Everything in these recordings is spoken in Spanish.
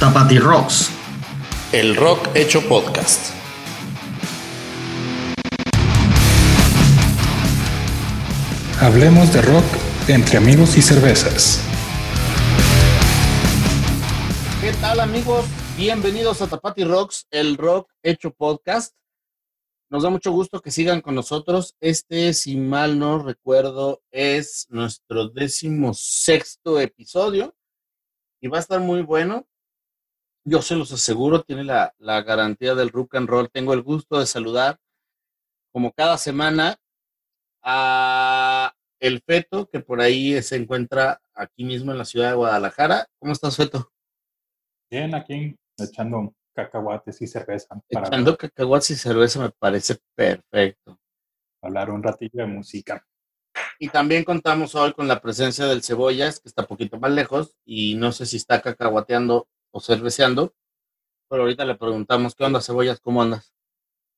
Tapati Rocks. El rock hecho podcast. Hablemos de rock entre amigos y cervezas. ¿Qué tal amigos? Bienvenidos a Tapati Rocks, el rock hecho podcast. Nos da mucho gusto que sigan con nosotros. Este, si mal no recuerdo, es nuestro décimo sexto episodio y va a estar muy bueno. Yo se los aseguro, tiene la, la garantía del rock and roll. Tengo el gusto de saludar, como cada semana, a el Feto, que por ahí se encuentra aquí mismo en la ciudad de Guadalajara. ¿Cómo estás, Feto? Bien, aquí echando cacahuates y cerveza. Para echando cacahuates y cerveza me parece perfecto. Hablar un ratillo de música. Y también contamos hoy con la presencia del Cebollas, que está un poquito más lejos y no sé si está cacahuateando o cerveceando, pero ahorita le preguntamos, ¿qué onda, Cebollas? ¿Cómo andas?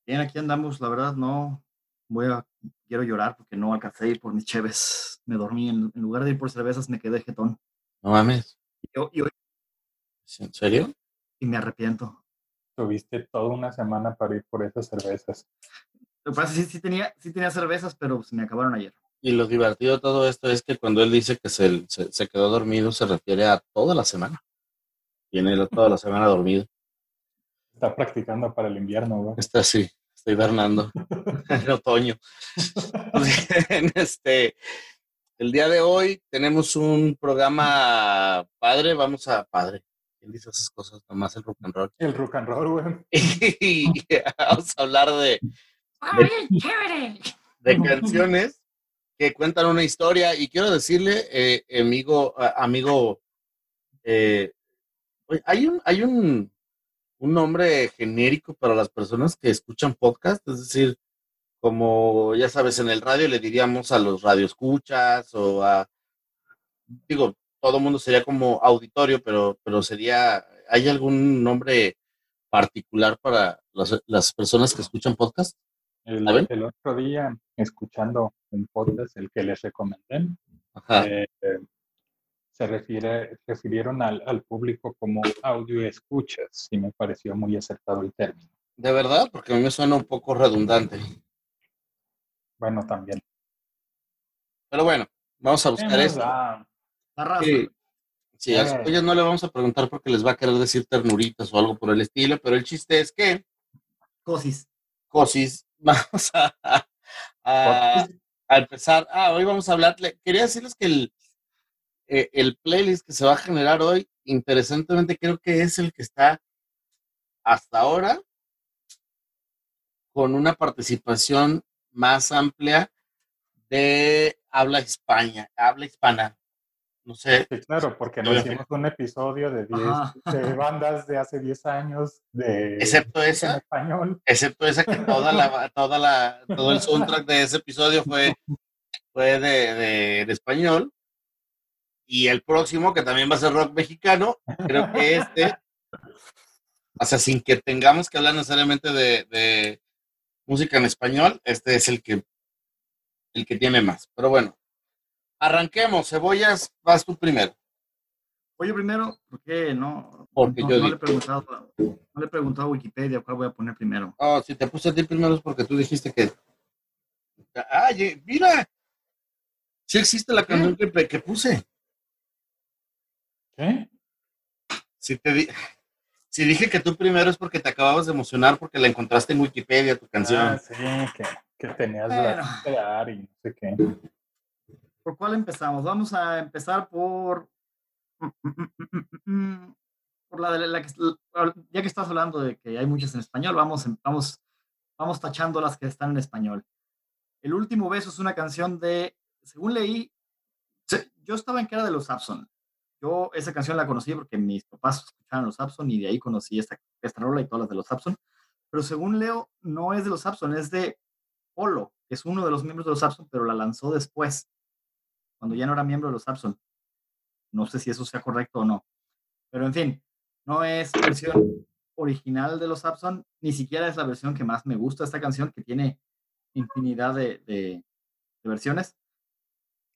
Bien, aquí andamos, la verdad no voy a, quiero llorar porque no alcancé a ir por mis cheves, me dormí, en, en lugar de ir por cervezas me quedé jetón. No mames. Y, yo- y hoy- ¿En serio? y me arrepiento. Tuviste toda una semana para ir por esas cervezas. Lo que pasa es que sí, sí tenía, sí tenía cervezas, pero se me acabaron ayer. Y lo divertido de todo esto es que cuando él dice que se, se, se quedó dormido, se refiere a toda la semana. Tiene toda la semana dormido. Está practicando para el invierno, güey. Está así, está hibernando en otoño. Bien, este, el día de hoy tenemos un programa padre, vamos a padre. ¿Quién dice esas cosas? Nomás el rock and roll. El rock and roll, güey. Y vamos a hablar de, de canciones que cuentan una historia. Y quiero decirle, eh, amigo, amigo, eh, oye, hay un, hay un, un nombre genérico para las personas que escuchan podcast, es decir, como ya sabes, en el radio le diríamos a los radioescuchas o a, digo, todo mundo sería como auditorio, pero, pero sería, ¿hay algún nombre particular para las, las personas que escuchan podcast? El, el otro día, escuchando un podcast, el que les recomendé, Ajá. eh, eh, se refiere, refirieron al, al público como audio escuchas y me pareció muy acertado el término. De verdad, porque a mí me suena un poco redundante. Bueno, también. Pero bueno, vamos a buscar esto. Sí, sí, a Eh. ellos no le vamos a preguntar porque les va a querer decir ternuritas o algo por el estilo, pero el chiste es que, Cosis. Cosis, vamos a, a- a empezar. Ah, hoy vamos a hablar. Quería decirles que el, eh, el playlist que se va a generar hoy, interesantemente, creo que es el que está hasta ahora con una participación más amplia de habla hispana, habla hispana. No sé, Sí, claro, porque no hicimos un episodio de 10 Ajá. de bandas de hace 10 años de excepto en esa, español. excepto esa que toda la, toda la, todo el soundtrack de ese episodio fue, fue de, de, de español. Y el próximo, que también va a ser rock mexicano, creo que este, o sea, sin que tengamos que hablar necesariamente de, de música en español, este es el que, el que tiene más. Pero bueno, arranquemos. Cebollas, vas tú primero. Oye, primero, ¿por qué no? Porque no, yo no le he preguntado, no le he preguntado a Wikipedia cuál voy a poner primero. Oh, si te puse a ti primero es porque tú dijiste que. ¡Ay, mira! Sí existe la canción que, que puse. ¿Qué? Si, te di- si dije que tú primero es porque te acababas de emocionar porque la encontraste en Wikipedia, tu canción. Ah, sí, que, que tenías la crear y no sé qué. ¿Por cuál empezamos? Vamos a empezar por. Por la de la que. Ya que estás hablando de que hay muchas en español, vamos, en- vamos, vamos tachando las que están en español. El último beso es una canción de. Según leí, yo estaba en que era de los Sapson. Yo esa canción la conocí porque mis papás escuchaban los Sapson y de ahí conocí esta, esta rola y todas las de los Sapson. Pero según leo, no es de los Sapson, es de Polo, que es uno de los miembros de los Sapson, pero la lanzó después cuando ya no era miembro de los Sapson. No sé si eso sea correcto o no. Pero en fin, no es versión original de los Sapson, ni siquiera es la versión que más me gusta esta canción, que tiene infinidad de, versiones.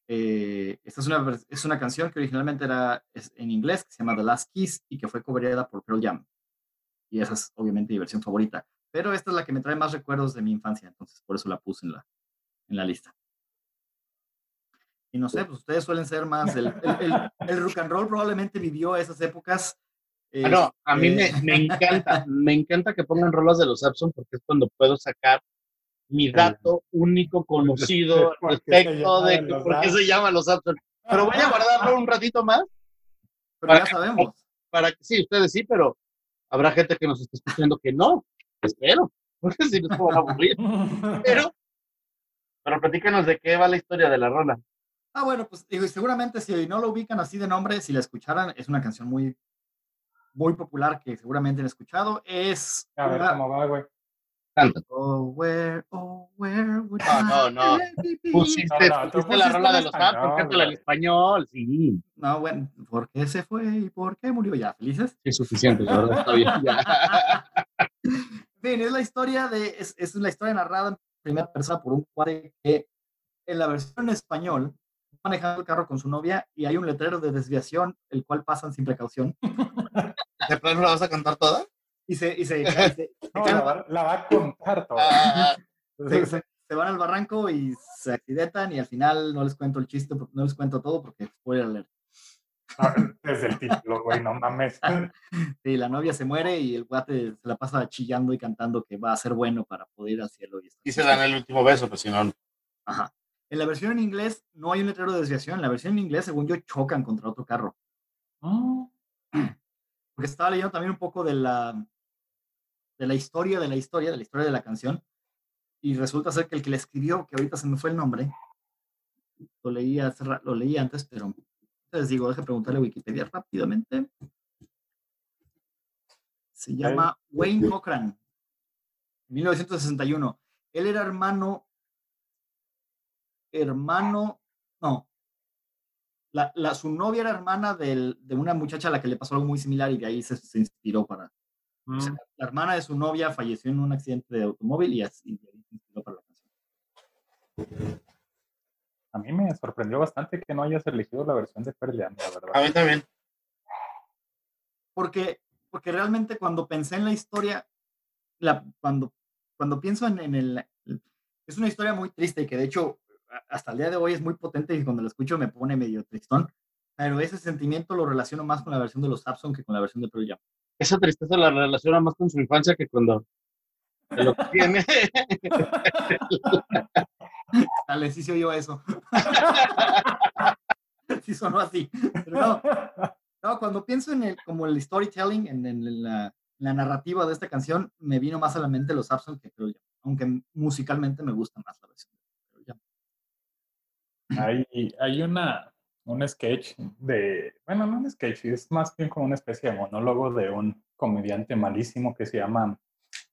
Eh, esta es una, es una canción que originalmente era en inglés, que se llama The Last Kiss y que fue cobrada por Pearl Jam. Y esa es obviamente mi versión favorita. Pero esta es la que me trae más recuerdos de mi infancia, entonces por eso la puse en la, en la lista. Y no sé, pues ustedes suelen ser más. El, el, rock and roll probablemente vivió esas épocas. Ah, no, a mí me, me, encanta, me encanta que pongan rolas de los Epson porque es cuando puedo sacar mi dato único conocido respecto de por qué se llama los Epson. Pero voy a guardarlo un ratito más. Pero ya sabemos. Para que sí, ustedes sí, pero habrá gente que nos está escuchando que no. Espero, porque si no se van a aburrir. Pero, pero platícanos de qué va la historia de la rola. Ah, bueno, pues digo, seguramente si no lo ubican así de nombre, si la escucharan, es una canción muy, muy popular que seguramente han escuchado. Es. A ver cómo va, güey. Oh, where, oh, where would no, no, no. Pusiste, no, no, pusiste la rola de los Apps, cántala en español, sí. No, bueno, ¿por qué se fue y por qué murió? Ya, ¿felices? Es suficiente, la verdad, está bien, ya. Bien, es la historia de, es, es la historia narrada en primera persona por un cuadro que en la versión en español manejando el carro con su novia y hay un letrero de desviación, el cual pasan sin precaución. ¿De plano la vas a cantar toda? Y se... Y se, la, va, a contar toda. Ah, se, van al barranco y se accidentan y al final no les cuento el chiste, no les cuento todo porque spoiler alert. Ah, desde el título, güey, no mames. Sí, la novia se muere y el guate se la pasa chillando y cantando que va a ser bueno para poder ir al cielo. Y, y se dan el último beso, pues si no. Ajá. En la versión en inglés no hay un letrero de desviación. En la versión en inglés, según yo, chocan contra otro carro. Oh. Porque estaba leyendo también un poco de la, de la historia de la historia, de la historia de la canción. Y resulta ser que el que le escribió, que ahorita se me fue el nombre, lo leí, lo leí antes, pero les digo, deje preguntarle a Wikipedia rápidamente. Se llama Wayne Cochran, 1961. Él era hermano hermano, no, la, la, su novia era hermana del, de una muchacha a la que le pasó algo muy similar y de ahí se, se inspiró para... Mm. la hermana de su novia falleció en un accidente de automóvil y así se inspiró para la canción. A mí me sorprendió bastante que no hayas elegido la versión de Pearl Jam, la verdad. A mí también. Porque, porque realmente cuando pensé en la historia, la, cuando, cuando pienso en, en el... Es una historia muy triste y que de hecho hasta el día de hoy es muy potente y cuando lo escucho me pone medio tristón, pero ese sentimiento lo relaciono más con la versión de los Sapson que con la versión de Pearl Jam. Esa tristeza la relaciona más con su infancia que cuando lo tiene. Dale, sí se oyó eso. sí sonó así. Pero no, cuando pienso en el, como el storytelling, en, la, narrativa de esta canción, me vino más a la mente los Sapson que Pearl Jam, aunque musicalmente me gusta más la versión. Hay, hay una, un sketch de, bueno, no un sketch, es más bien como una especie de monólogo de un comediante malísimo que se llama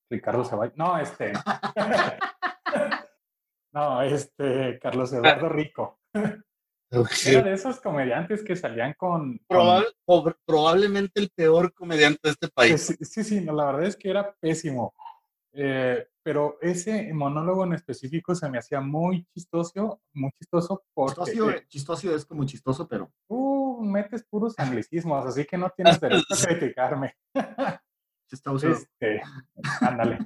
Ricardo Ceballos. No, este. no, este, Carlos Eduardo Rico. Era de esos comediantes que salían con... probablemente el peor comediante de este país. Sí, sí, sí no, la verdad es que era pésimo. Eh, pero ese monólogo en específico se me hacía muy chistoso, muy chistoso porque... Chistoso, chistoso es como chistoso, pero... Uh, metes puros anglicismos, así que no tienes derecho a criticarme. Chistoso. Este, ándale.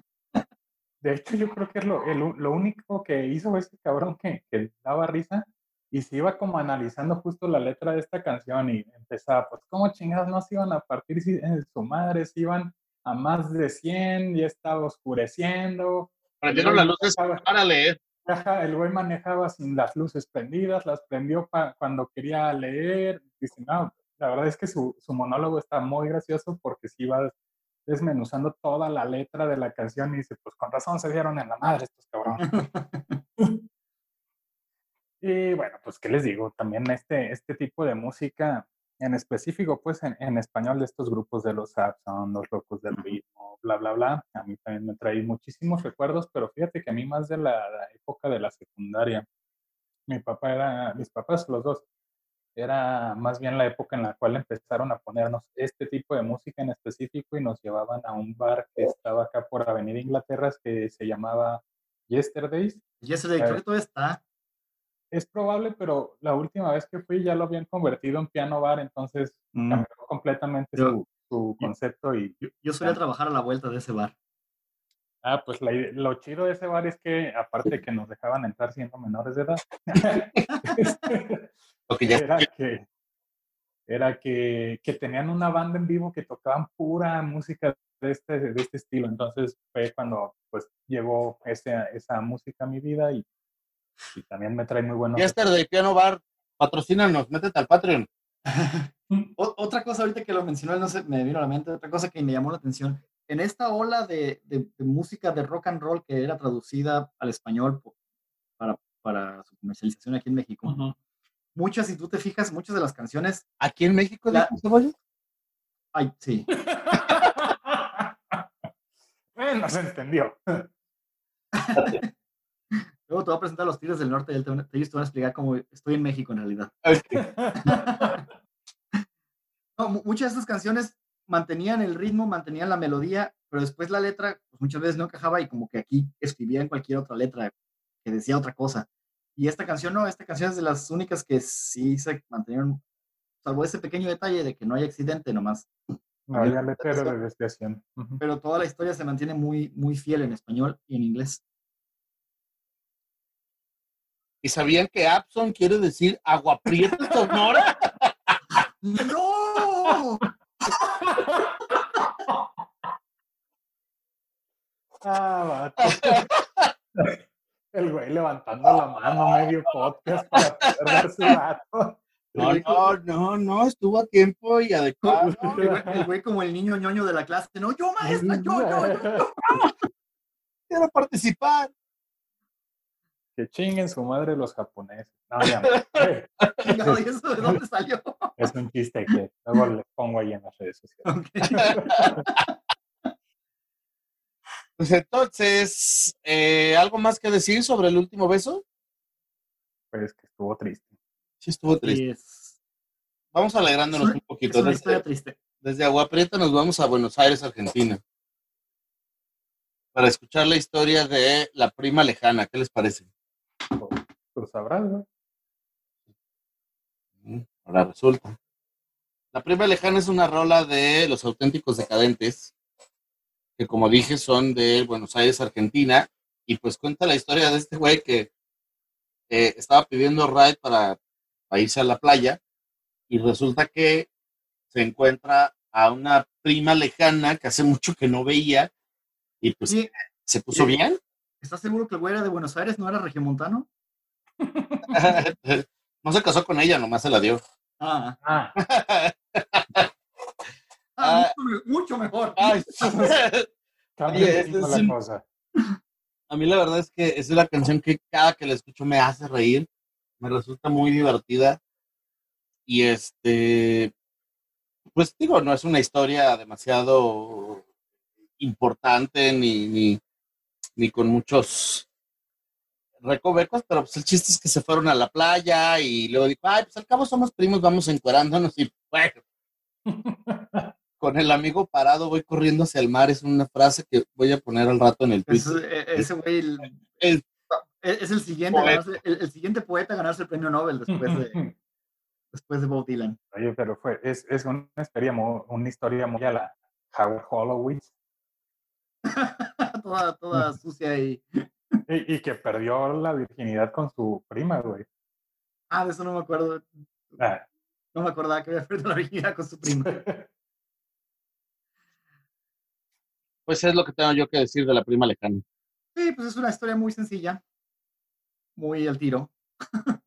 De hecho, yo creo que es lo, lo único que hizo ese cabrón que, que, daba risa y se iba como analizando justo la letra de esta canción y empezaba, pues, ¿cómo chingados no se iban a partir en su madre? Se iban a más de 100, ya estaba oscureciendo. Prendieron las luces para leer. el güey manejaba sin las luces prendidas, las prendió cuando quería leer. Dice, no, la verdad es que su, su monólogo está muy gracioso porque si iba desmenuzando toda la letra de la canción y dice, pues con razón se dieron en la madre estos cabrones. y bueno, pues qué les digo, también este, este tipo de música en específico, pues en, español de estos grupos de los son los locos del ritmo, bla, bla, bla, a mí también me trae muchísimos recuerdos, pero fíjate que a mí más de la, época de la secundaria, mi papá era, mis papás los dos, era más bien la época en la cual empezaron a ponernos este tipo de música en específico y nos llevaban a un bar que estaba acá por Avenida Inglaterra que se llamaba Yesterdays. Yesterday, creo que todavía está. Es probable, pero la última vez que fui ya lo habían convertido en piano bar, entonces Mm. cambió completamente Yo- su, su yo- concepto y Yo, yo solía trabajar a la vuelta de ese bar. Ah, pues la lo chido de ese bar es que, aparte que nos dejaban entrar siendo menores de edad, este, que ya era que, era que, que tenían una banda en vivo que tocaban pura música de este, de este estilo. Entonces fue cuando pues llegó ese, esa música a mi vida y, y también me trae muy buenos Yesterday Piano Bar, patrocínanos, métete al Patreon. Otra cosa ahorita que lo mencionó, no sé, me vino a la mente, otra cosa que me llamó la atención. En esta ola de, de- de música de rock and roll que era traducida al español para, para su comercialización aquí en México, muchas, si tú te fijas, muchas de las canciones, ¿Aquí en México, La- ay, sí, bueno, se entendió. Luego te voy a presentar a los Tigres del Norte y ellos te van- ellos te van a explicar cómo estoy en México en realidad. No, mu- muchas de estas canciones mantenían el ritmo, mantenían la melodía, pero después la letra, pues muchas veces no encajaba y como que aquí escribía en cualquier otra letra que decía otra cosa. Y esta canción no, esta canción es de las únicas que sí se mantenieron, salvo ese pequeño detalle de que no hay accidente nomás, No había letrero de desviación. Pero toda la historia se mantiene muy, muy fiel en español y en inglés. ¿Y sabían que Abson quiere decir agua prieta sonora? ¡No! Ah, vato. El güey levantando la mano medio podcast para poder dar su dato. No, no, no, no, estuvo a tiempo y adecuado. El güey, el güey como el niño ñoño de la clase, no, yo maestra, yo, yo, yo. Quiero participar. Que chinguen su madre los japoneses. No, ya no. ¿y eso de dónde salió? Es un chiste que luego les pongo ahí en las redes sociales. Ok. Pues entonces, eh, ¿algo más que decir sobre el último beso? Pues que estuvo triste. Sí, estuvo triste. Es, Vamos alegrándonos un una- es poquito. una Desde, triste. desde Agua Prieta nos vamos a Buenos Aires, Argentina. Para escuchar la historia de la prima lejana. ¿Qué les parece? Tú sabrás, ¿no? Ahora resulta. La prima lejana es una rola de los auténticos decadentes, que como dije son de Buenos Aires, Argentina, y pues cuenta la historia de este güey que eh, estaba pidiendo ride para, para irse a la playa, y resulta que se encuentra a una prima lejana que hace mucho que no veía, y pues Sí, se puso sí. bien. ¿estás seguro que el güey era de Buenos Aires, no era regiomontano? no se casó con ella, nomás se la dio. Ah, Ah, ah, Ah. mucho, me- mucho mejor. Ay, cambia Oye, un este poquito es la un- cosa. A mí la verdad es que es una canción que cada que la escucho me hace reír, me resulta muy divertida y este, pues digo, no es una historia demasiado importante ni, ni, ni con muchos recovecos, pero pues el chiste es que se fueron a la playa y luego dijo, ay, pues al cabo somos primos, vamos encuerándonos y bueno, con el amigo parado voy corriendo hacia el mar, es una frase que voy a poner al rato en el Es- Twitter. e- ese güey el- El- es, es el siguiente, ganarse- el, el siguiente poeta a ganarse el premio Nobel después de, después de Bob Dylan. Oye, pero fue, es, es una, historia muy, una historia muy a la Howard Hollowitz toda, toda sucia y... y, y que perdió la virginidad con su prima, güey. Ah, de eso no me acuerdo. Ah, No me acordaba que había perdido la virginidad con su prima. Pues es lo que tengo yo que decir de la prima lejana. Sí, pues es una historia muy sencilla. Muy al tiro.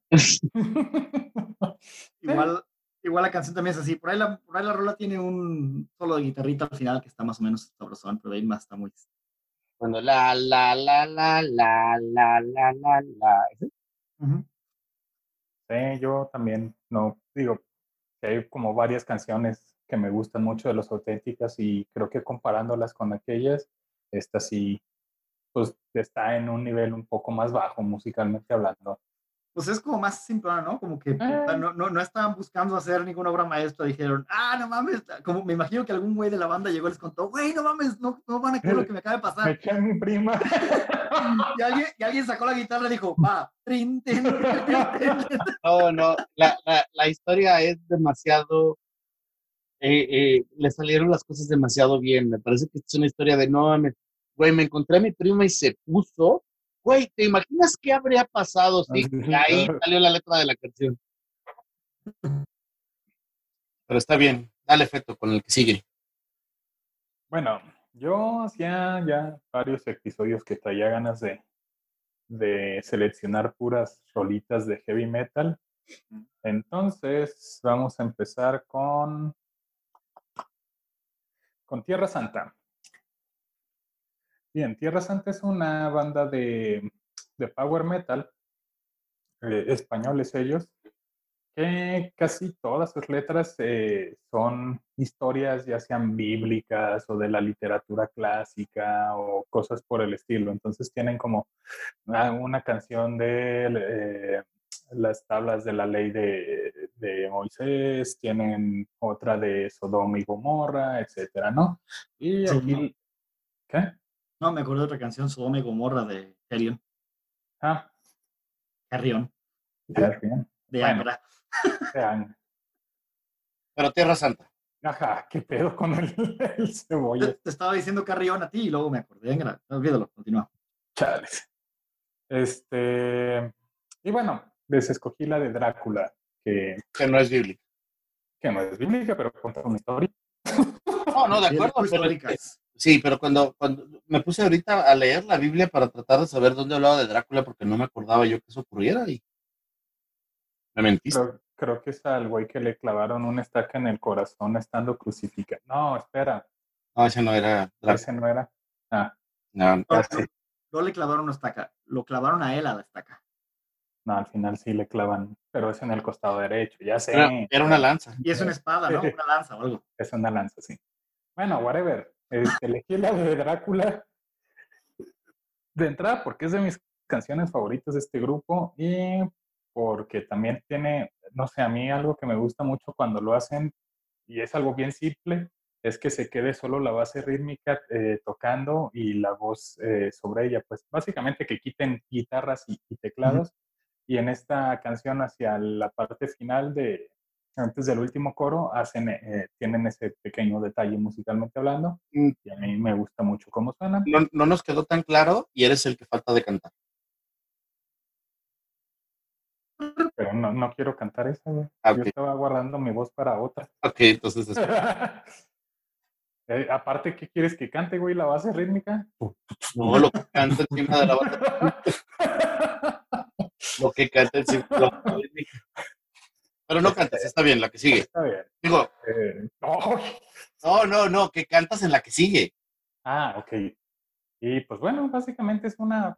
Igual, igual la canción también es así. Por ahí, la, por ahí la rola tiene un solo de guitarrita al final que está más o menos sabrosón, pero de ahí más está muy... Cuando la, la, la, la, la, la, la, la, la. Sí, yo también no digo hay como varias canciones que me gustan mucho de los auténticas y creo que comparándolas con aquellas, esta sí, pues está en un nivel un poco más bajo musicalmente hablando. Pues es como más simple, ¿no? Como que no, no, no estaban buscando hacer ninguna obra maestra, dijeron, ah, no mames, como me imagino que algún güey de la banda llegó y les contó, güey, no mames, no, no van a creer lo que me acaba de Me pasar. eché a mi prima. Y alguien, y alguien sacó la guitarra y dijo, va, trin, tin, tin". No, no, la, la, la historia es demasiado. eh, eh, le salieron las cosas demasiado bien. Me parece que es una historia de no, me, güey, me encontré a mi prima y se puso. Güey, ¿te imaginas qué habría pasado si Sí, ahí salió la letra de la canción? Pero está bien, dale feto con el que sigue. Bueno, yo hacía ya varios episodios que traía ganas de, de seleccionar puras rolitas de heavy metal. Entonces, vamos a empezar con, con Tierra Santa. Bien, Tierra Santa es una banda de, de power metal, eh, españoles ellos, que casi todas sus letras eh, son historias ya sean bíblicas o de la literatura clásica o cosas por el estilo. Entonces tienen como una, una canción de eh, las tablas de la ley de, de Moisés, tienen otra de Sodoma y Gomorra, etcétera, ¿no? Y Sí, aquí... ¿Qué? No, me acuerdo de otra canción, Sodoma y Gomorra de Carrion, Ah, Carrión, bien. de. Angra. Pero Tierra Santa. Ajá, qué pedo con el, el cebolla. Te, te estaba diciendo Carrión a ti y luego me acordé de Angra. Olvídalo, continúa. Chales. Este, y bueno, les escogí la de Drácula, que, Que no es bíblica. que no es bíblica, pero cuenta una historia. No, no, de acuerdo. pero-. Sí, pero cuando, cuando me puse ahorita a leer la Biblia para tratar de saber dónde hablaba de Drácula, porque no me acordaba yo que eso ocurriera y me mentiste. Creo, creo que es al güey que le clavaron una estaca en el corazón estando crucificado. No, espera, No, ese no era Drácula. ese no era. Ah, No, No, no, le clavaron una estaca, lo clavaron a él a la estaca. No, al final sí le clavan, pero es en el costado derecho, ya sé. era, era una lanza. Y es una espada, ¿no? Una lanza o algo. Es una lanza, sí. Bueno, whatever. Este, elegí la de Drácula de entrada porque es de mis canciones favoritas de este grupo y porque también tiene, no sé, a mí algo que me gusta mucho cuando lo hacen y es algo bien simple, es que se quede solo la base rítmica eh, tocando y la voz eh, sobre ella. Pues básicamente que quiten guitarras y, y teclados. Y en esta canción hacia la parte final de, antes del último coro, hacen, eh, tienen ese pequeño detalle musicalmente hablando. Mm. Y a mí me gusta mucho cómo suena. No, no nos quedó tan claro y eres el que falta de cantar. Pero no, no quiero cantar esa, güey. Ah, Yo estaba guardando mi voz para otra. Ok, entonces es- Eh, aparte, ¿qué quieres que cante, güey? ¿La base rítmica? no lo que canta encima de la banda, lo que canta encima de la banda. Pero no cantas, está bien, la que sigue. Está bien. Digo, Eh, no, no, no, que cantas en la que sigue. Ah, ok. Y pues bueno, básicamente es una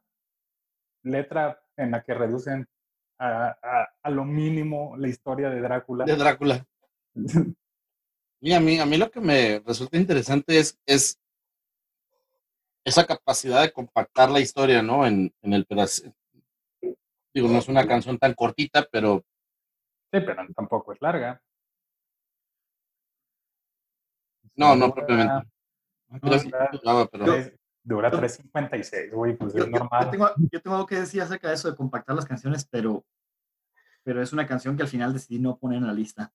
letra en la que reducen a, a- a lo mínimo la historia de Drácula. de Drácula. Y a mí, a mí lo que me resulta interesante es, es esa capacidad de compactar la historia, ¿no? En, en el pedazo. Digo, no es una canción tan cortita, pero Sí, pero tampoco es larga. no, no Dura- propiamente. Dura 3.56, güey, pues Yo, es normal. yo tengo, yo tengo algo que decir acerca de eso de compactar las canciones, pero, pero es una canción que al final decidí no poner en la lista.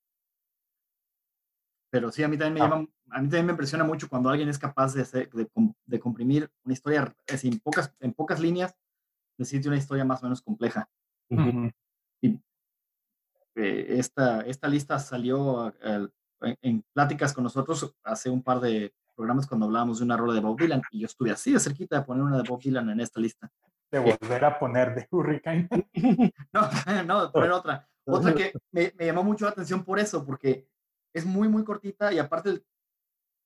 Pero sí, a mí también me, Ah. llama, a mí también me impresiona mucho cuando alguien es capaz de, hacer- de, de comprimir una historia así, en, pocas, en pocas líneas, decirte una historia más o menos compleja. Ujú. Eh, esta, esta lista salió a- al- en, en pláticas con nosotros hace un par de programas cuando hablábamos de una rola de Bob Dylan y yo estuve así de cerquita de poner una de Bob Dylan en esta lista. De volver a poner de Hurricane. No, no, poner otra. Otra que me, me llamó mucho la atención por eso, porque es muy, muy cortita y aparte el-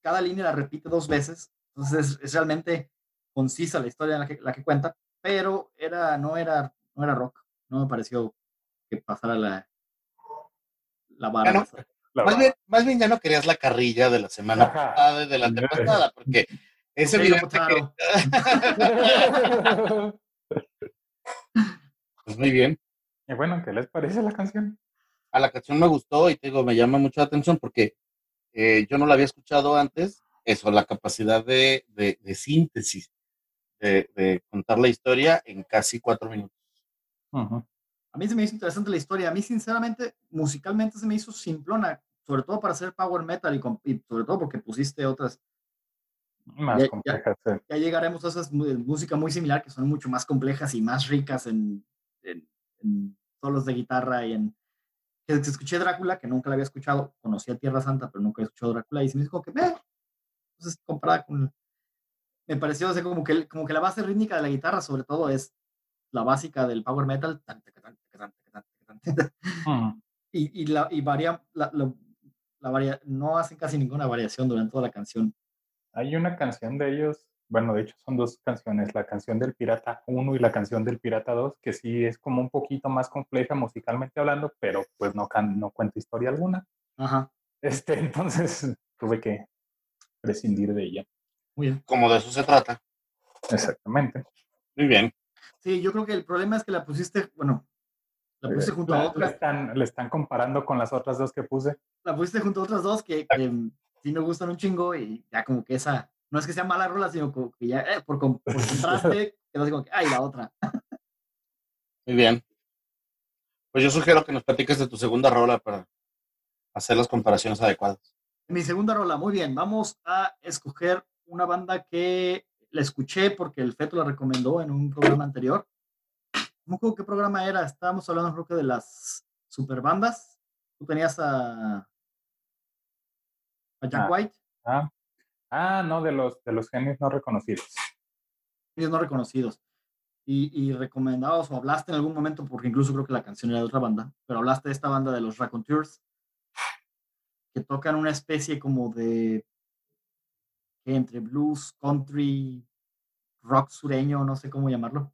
cada línea la repite dos veces. Entonces es, es realmente concisa la historia en la que, la que cuenta, pero era, no, era, no era rock. No me pareció que pasara la, la vara. La Más bien, más bien ya no querías la carrilla de la semana Ajá. pasada y de la antepasada, porque es evidente que, pues muy bien. Y bueno, ¿qué les parece la canción? A la canción me gustó y te digo, me llama mucho la atención porque eh, yo no la había escuchado antes. Eso, la capacidad de, de, de síntesis, de, de, contar la historia en casi cuatro minutos. Uh -huh. A mí se me hizo interesante la historia. A mí, sinceramente, musicalmente se me hizo simplona, sobre todo para hacer power metal y, y sobre todo porque pusiste otras más ya, complejas. Ya, sí. ya, llegaremos a esas música muy similar que son mucho más complejas y más ricas en, en, en solos de guitarra y en que escuché Drácula, que nunca la había escuchado, conocía Tierra Santa, pero nunca había escuchado Drácula, y se me dijo que, eh, entonces comparada con, me pareció o sea, como, que, como que la base rítmica de la guitarra, sobre todo, es la básica del power metal, Mm. y, y, la, y varía, la, la, la varia, no hacen casi ninguna variación durante toda la canción. Hay una canción de ellos, bueno, de hecho son dos canciones, la canción del Pirata 1 y la canción del Pirata 2, que sí es como un poquito más compleja musicalmente hablando, pero pues no, can, no cuenta historia alguna. Ajá. Este, entonces tuve que prescindir de ella. Muy bien. Como de eso se trata. Exactamente. Muy bien. Sí, yo creo que el problema es que la pusiste, bueno, la pusiste junto la, a otras. Le están, le están comparando con las otras dos que puse. La pusiste junto a otras dos que, que sí me gustan un chingo y ya como que esa, no es que sea mala rola, sino como que ya eh, por, por contraste quedó así como que, ay, la otra. Muy bien. Pues yo sugiero que nos platiques de tu segunda rola para hacer las comparaciones adecuadas. Mi segunda rola, muy bien. Vamos a escoger una banda que la escuché porque el Feto la recomendó en un programa anterior. No me qué programa era. Estábamos hablando, creo que de las superbandas. Tú tenías a, a Jack ah, White. Ah, ah, no, de los, de los genios no reconocidos. Genios no reconocidos. Y, y recomendabas o hablaste en algún momento, porque incluso creo que la canción era de otra banda, pero hablaste de esta banda de los Raconteurs, que tocan una especie como de entre blues, country, rock sureño, no sé cómo llamarlo.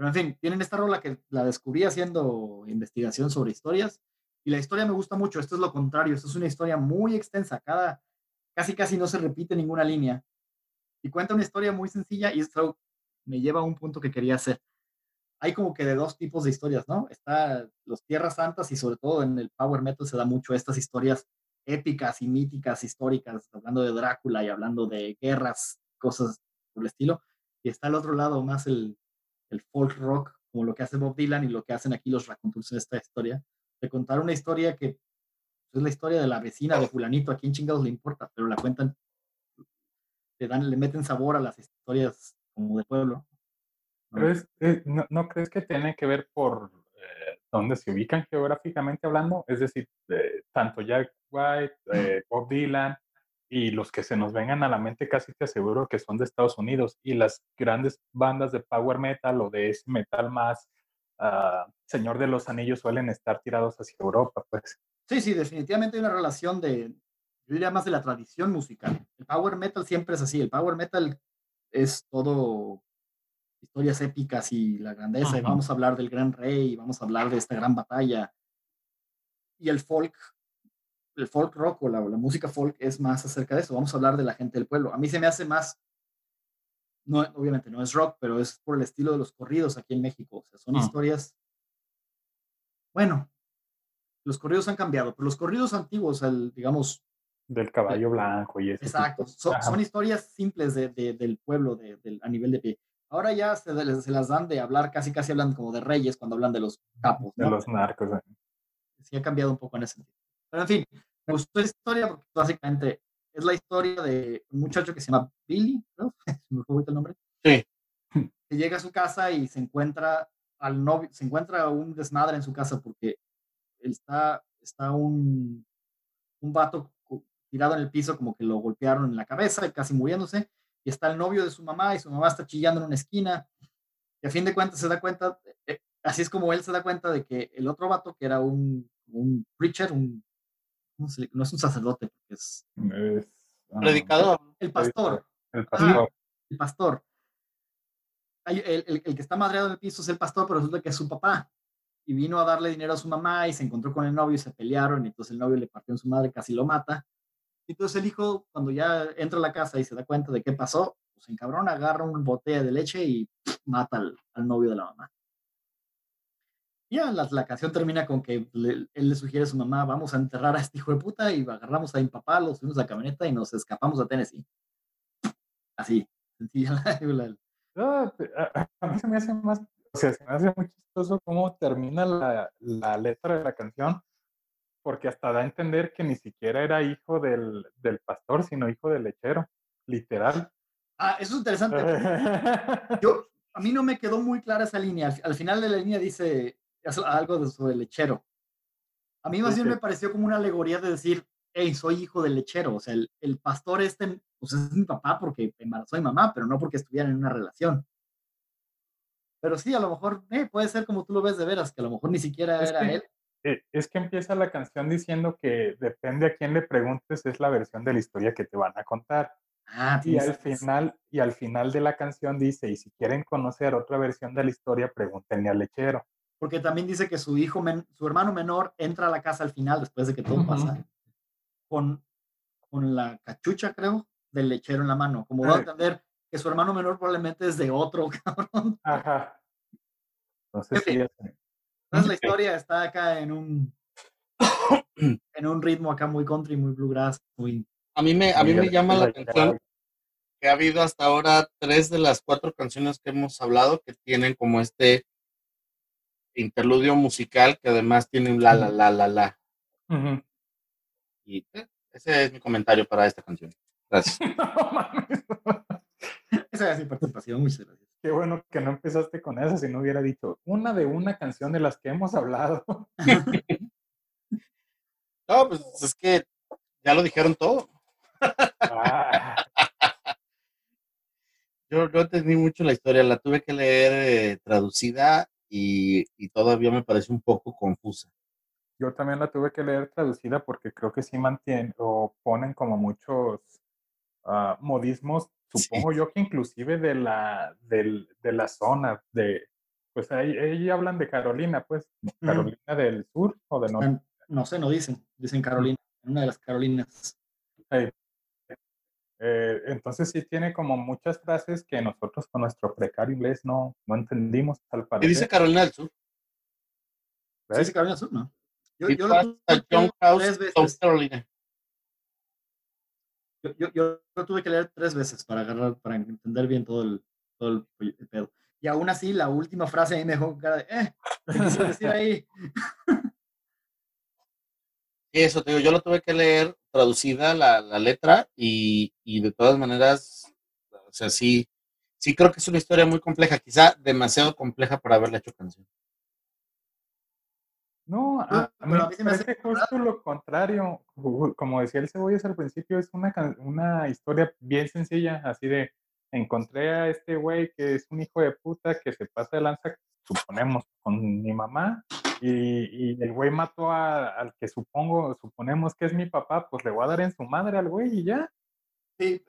Pero en fin, tienen esta rola que la descubrí haciendo investigación sobre historias y la historia me gusta mucho. Esto es lo contrario, esto es una historia muy extensa, cada casi casi no se repite ninguna línea y cuenta una historia muy sencilla y esto me lleva a un punto que quería hacer. Hay como que de dos tipos de historias, ¿no? Está los Tierras Santas y sobre todo en el Power Metal se da mucho estas historias épicas y míticas históricas, hablando de Drácula y hablando de guerras, cosas por el estilo. Y está al otro lado más el, el folk rock, como lo que hace Bob Dylan y lo que hacen aquí los raconteurs en esta historia, de contar una historia que es la historia de la vecina de fulanito, a quién chingados le importa, pero la cuentan, le, dan, le meten sabor a las historias como de pueblo. ¿no? Es, eh, no, ¿no, crees que tiene que ver por eh, dónde se ubican geográficamente hablando? Es decir, eh, tanto Jack White, eh, Bob Dylan y los que se nos vengan a la mente casi te aseguro que son de Estados Unidos y las grandes bandas de power metal o de ese metal más uh, Señor de los Anillos suelen estar tirados hacia Europa, pues. Sí, sí, definitivamente hay una relación de, yo diría más de la tradición musical. El power metal siempre es así, el power metal es todo historias épicas y la grandeza, uh -huh. y vamos a hablar del gran rey, y vamos a hablar de esta gran batalla. Y el folk, el folk rock o la, la, música folk es más acerca de eso, vamos a hablar de la gente del pueblo. A mí se me hace más, no, obviamente no es rock, pero es por el estilo de los corridos aquí en México, o sea, son -huh. historias, bueno, los corridos han cambiado, pero los corridos antiguos, el, digamos... Del caballo el, blanco y eso. Exacto, son, son, historias simples de, de, del pueblo de, de, a nivel de pie. Ahora ya se, se, las dan de hablar, casi casi hablan como de reyes cuando hablan de los capos. ¿no? De los narcos. ¿eh? Sí, ha cambiado un poco en ese sentido. Pero en fin, me gustó la historia porque básicamente es la historia de un muchacho que se llama Billy, ¿no? ¿Me fue el nombre? Sí. Que llega a su casa y se encuentra al novio, se encuentra un desmadre en su casa porque está, está un, un vato tirado en el piso como que lo golpearon en la cabeza y casi muriéndose y está el novio de su mamá y su mamá está chillando en una esquina y a fin de cuentas se da cuenta, eh, así es como él se da cuenta de que el otro vato que era un, un preacher, un, no, sé, no, es un sacerdote, porque es... es um, predicador. El pastor. El pastor. Ah, el pastor. El, el, el, que está madreado en el piso es el pastor, pero resulta que es su papá. Y vino a darle dinero a su mamá y se encontró con el novio y se pelearon. Y entonces el novio le partió en su madre, casi lo mata. Entonces el hijo, cuando ya entra a la casa y se da cuenta de qué pasó, pues en cabrón agarra una botella de leche y pff, mata al, al, novio de la mamá. Ya la, la canción termina con que le- él le sugiere a su mamá, vamos a enterrar a este hijo de puta y agarramos a mi papá, lo subimos a la camioneta y nos escapamos a Tennessee. Así, sencilla la- te- a, mí se me hace más, o sea, se me hace muy chistoso cómo termina la, la letra de la canción, porque hasta da a entender que ni siquiera era hijo del, del pastor, sino hijo del lechero, literal. Ah, eso es interesante. Yo, a mí no me quedó muy clara esa línea. Al, al final de la línea dice algo de el lechero. A mí más Sí, bien sí. me pareció como una alegoría de decir, hey, soy hijo del lechero. O sea, el, el pastor este, pues es mi papá porque embarazó a mi mamá, pero no porque estuvieran en una relación. Pero sí, a lo mejor eh, puede ser como tú lo ves de veras, que a lo mejor ni siquiera Es era que- él. Eh, es que empieza la canción diciendo que depende a quién le preguntes, es la versión de la historia que te van a contar. Ah, Y al final, y al final de la canción dice, y si quieren conocer otra versión de la historia, pregúntenle al lechero. Porque también dice que su hijo, men- su hermano menor entra a la casa al final, después de que todo Ujú. pasa, con, con la cachucha, creo, del lechero en la mano. Como va a Ah. entender que su hermano menor probablemente es de otro, cabrón. Ajá. En fin. sí, es- Entonces la historia está acá en un en un ritmo acá muy country, muy bluegrass, muy... A mí me, a mí me llama la atención que ha habido hasta ahora tres de las cuatro canciones que hemos hablado que tienen como este interludio musical que además tiene un la la la la la. Y eh, ese es mi comentario para esta canción. Gracias. No mames. Esa es mi participación, muchas gracias. Qué bueno que no empezaste con eso, si no hubiera dicho una de una canción de las que hemos hablado. No, pues es que ya lo dijeron todo. Ah, Yo no entendí mucho la historia, la tuve que leer eh, traducida y, y todavía me parece un poco confusa. yo también la tuve que leer traducida porque creo que sí mantienen o ponen como muchos ah, modismos, Sí. supongo yo que inclusive de la, del- de la zona, de, pues ahí, ahí hablan de Carolina, pues, Carolina del Sur o del norte. No sé, no dicen, dicen Carolina, una de las Carolinas. Eh, entonces sí tiene como muchas frases que nosotros con nuestro precario inglés no, no entendimos al ¿Qué parecer. dice Carolina del Sur? ¿ves? dice Carolina Sur, ¿no? Yo, yo lo tuve que Young leer House, tres veces. Carolina. Yo, yo, yo lo tuve que leer tres veces para agarrar, para entender bien todo el, todo el, el pedo. Y aún así, la última frase ahí me dejó cara de, eh, ¿qué decir ahí? Eso te digo, yo lo tuve que leer traducida la, la letra y, y de todas maneras, o sea, sí, sí creo que es una historia muy compleja, quizá demasiado compleja para haberla hecho canción. No, a, Pero- a mí pero a mí me parece justo lo contrario. Como decía el Cebollas al principio, es una, can- una historia bien sencilla, así de encontré a este güey que es un hijo de puta que se pasa de lanza, suponemos, con mi mamá, y, y el güey mató a- al que supongo, suponemos que es mi papá, pues le voy a dar en su madre al güey y ya. Sí,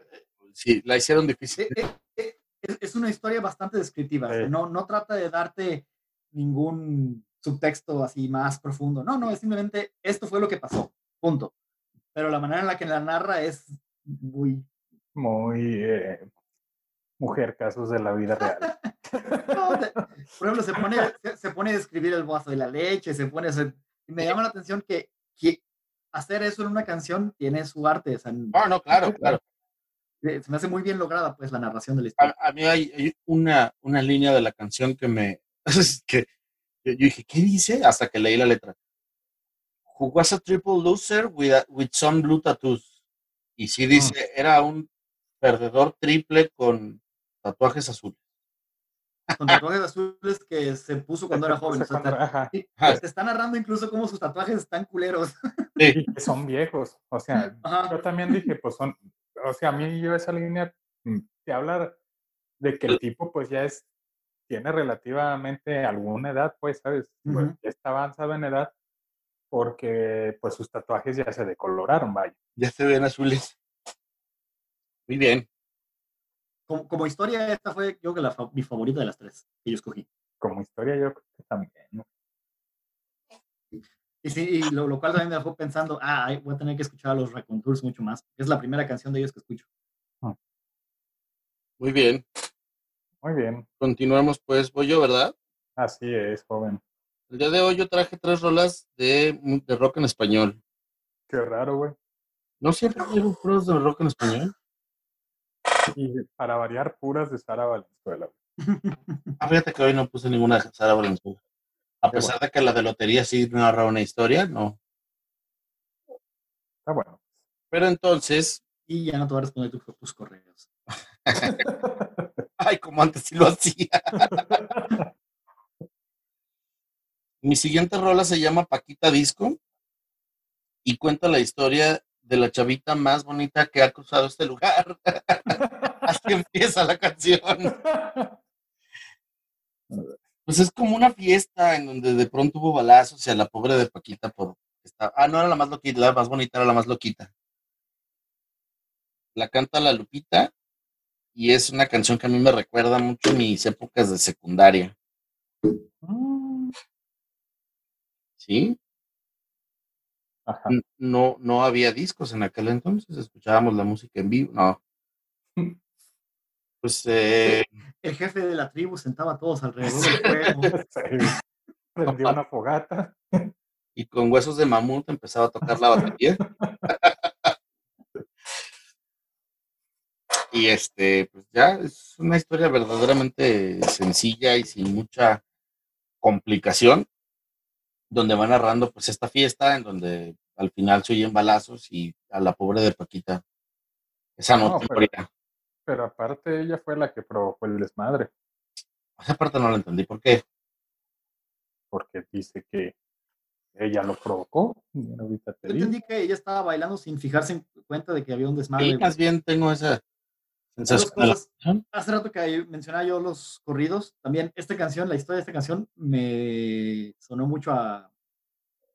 Sí, la hicieron difícil. es, es una historia bastante descriptiva. Sí. no, no trata de darte ningún subtexto así más profundo. No, no, es simplemente esto fue lo que pasó. Punto. Pero la manera en la que la narra es muy. Muy eh, mujer, casos de la vida real. no, por ejemplo, se pone, se, se pone a describir el vaso de la leche, se pone. a hacer- y me llama la atención que, que hacer eso en una canción tiene su arte. o sea, No, no, claro, claro. se me hace muy bien lograda, pues, la narración de la historia. A, a mí hay, hay una, una línea de la canción que me... que yo, dije, ¿qué dice? Hasta que leí la letra. Who was a triple loser with, a- with some blue tattoos. Y sí dice, era un perdedor triple con tatuajes azules. Con tatuajes azules que se puso cuando era joven. o sea, Cuando- te- ajá. y Ajá. te está narrando incluso cómo sus tatuajes están culeros. Sí, que son viejos. O sea, Ajá. yo también dije, pues son, o sea, a mí yo esa línea mm, te habla de que el tipo pues ya es, tiene relativamente alguna edad, pues, ¿sabes? Pues, ya está avanzado en edad porque pues sus tatuajes ya se decoloraron, vaya. ya se ven azules. Muy bien. Como, como historia, esta fue yo creo que la, mi favorita de las tres que yo escogí. Como historia yo creo que también, ¿no? Y sí, y lo, lo cual también me dejó pensando, ah, voy a tener que escuchar a los Raconteurs mucho más. Es la primera canción de ellos que escucho. Muy bien. Muy bien, Continuamos, pues. Voy yo, ¿verdad? así es, joven. El día de hoy yo traje tres rolas de, de rock en español. Qué raro, güey. ¿No siempre traigo puros de rock en español? Y para variar, puras de Sara Valenzuela. Ah, fíjate que hoy no puse ninguna de Sara Valenzuela. A pesar de que la de lotería sí narra una historia, no. Está bueno. Pero entonces, Y ya no te voy a responder tu- tus correos. ay, como antes sí lo hacía. Mi siguiente rola se llama Paquita Disco y cuenta la historia de la chavita más bonita que ha cruzado este lugar. Empieza la canción. Pues es como una fiesta en donde de pronto hubo balazos y a la pobre de Paquita por esta- Ah, no era la más loquita, la más bonita era la más loquita. La canta la Lupita y es una canción que a mí me recuerda mucho mis épocas de secundaria. ¿Sí? Ajá. No, no había discos en aquel entonces, escuchábamos la música en vivo. No. Pues eh, El jefe de la tribu sentaba a todos alrededor del fuego. Sí. Una fogata. y con huesos de mamut empezaba a tocar la batería. y este, pues ya es una historia verdaderamente sencilla y sin mucha complicación, donde va narrando pues esta fiesta en donde al final se oyen balazos y a la pobre de Paquita esa No, pero- morirá. Pero aparte, ella fue la que provocó el desmadre. Esa parte no la entendí, ¿por qué? Porque dice que ella lo provocó. y ahorita te Yo entendí que ella estaba bailando sin fijarse en cuenta de que había un desmadre. Sí, más bien tengo esa sensación. cosas. Hace rato que mencionaba yo los corridos, también esta canción, la historia de esta canción, me sonó mucho a,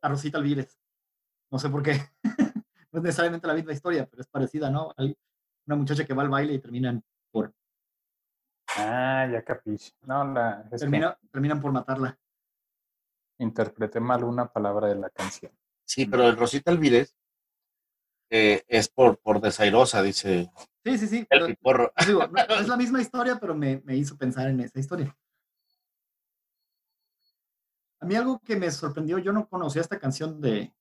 a Rosita Alvírez. No sé por qué. no es necesariamente la misma historia, pero es parecida, ¿no? Una muchacha que va al baile y terminan por, Ah, ya capiche. No, la, que termina- terminan por matarla. interpreté mal una palabra de la canción. Sí, pero el Rosita Alvírez eh, es por, por desairosa, dice Sí, sí, sí. el pero- piporro. digo, no, no es la misma historia, pero me, me hizo pensar en esa historia. A mí algo que me sorprendió, yo no conocía esta canción de,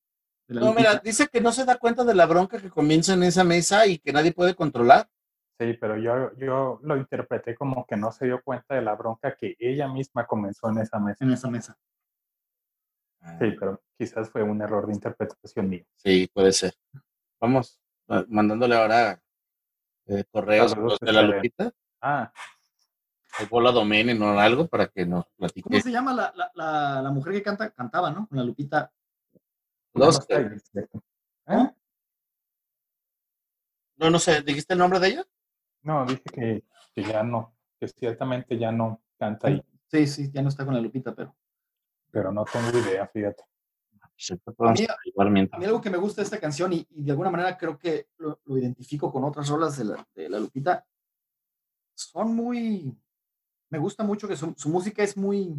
No, mira, dice que no se da cuenta de la bronca que comienza en esa mesa y que nadie puede controlar. Sí, pero yo, yo lo interpreté como que no se dio cuenta de la bronca que ella misma comenzó en esa mesa. en esa mesa. Sí, pero quizás fue un error de interpretación mío. Sí, puede ser. Vamos ah, mandándole ahora eh, correos Saludos, de la Lupita, Ah, o Bola Domenen o algo para que nos platique. ¿Cómo se llama la, la, la, la mujer que canta, cantaba, ¿no? Con la Lupita. ¿Eh? No, no sé, ¿dijiste el nombre de ella? No, dije que, que ya no, que ciertamente ya no canta ahí, Sí, sí, ya no está con la Lupita, pero. pero no tengo idea, fíjate. A mí-. A mí algo que me gusta de esta canción y, y de alguna manera creo que lo, lo identifico con otras rolas de la, de la Lupita, son muy... Me gusta mucho que su, su música es muy...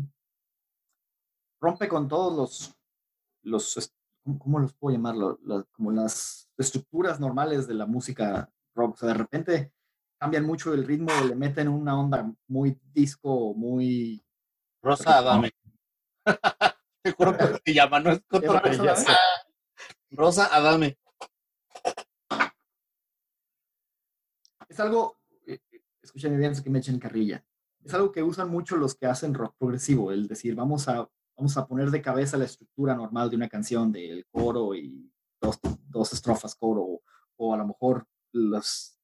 rompe con todos los... los ¿cómo, los puedo llamarlo? Las- como las estructuras normales de la música rock. O sea, de repente cambian mucho el ritmo, le meten una onda muy disco, muy... Rosa Adame. Te juro que se llama, no es. Rosa Adame? sé. Rosa Adame. es algo, eh, eh, escúchame bien, es que me echen carrilla. Es algo que usan mucho los que hacen rock progresivo, el decir, vamos a, vamos a poner de cabeza la estructura normal de una canción, del coro y dos, dos estrofas coro, o a lo mejor los,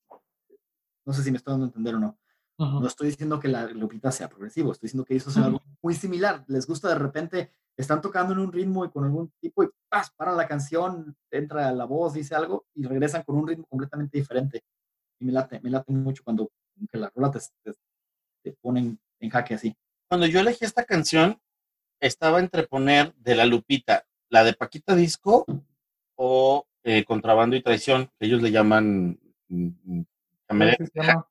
no sé si me estoy dando a entender o no. No estoy diciendo que la Lupita sea progresivo, estoy diciendo que ellos hacen algo muy similar. Les gusta de repente, están tocando en un ritmo y con algún tipo y ¡paz! paran la canción, entra la voz, dice algo y regresan con un ritmo completamente diferente. Y me late, me late mucho cuando que la rola te, te, te ponen en jaque así. Cuando yo elegí esta canción, estaba entre poner de la Lupita, la de Paquita Disco o eh, Contrabando y Traición, que ellos le llaman mm, mm. ¿Cómo se llama?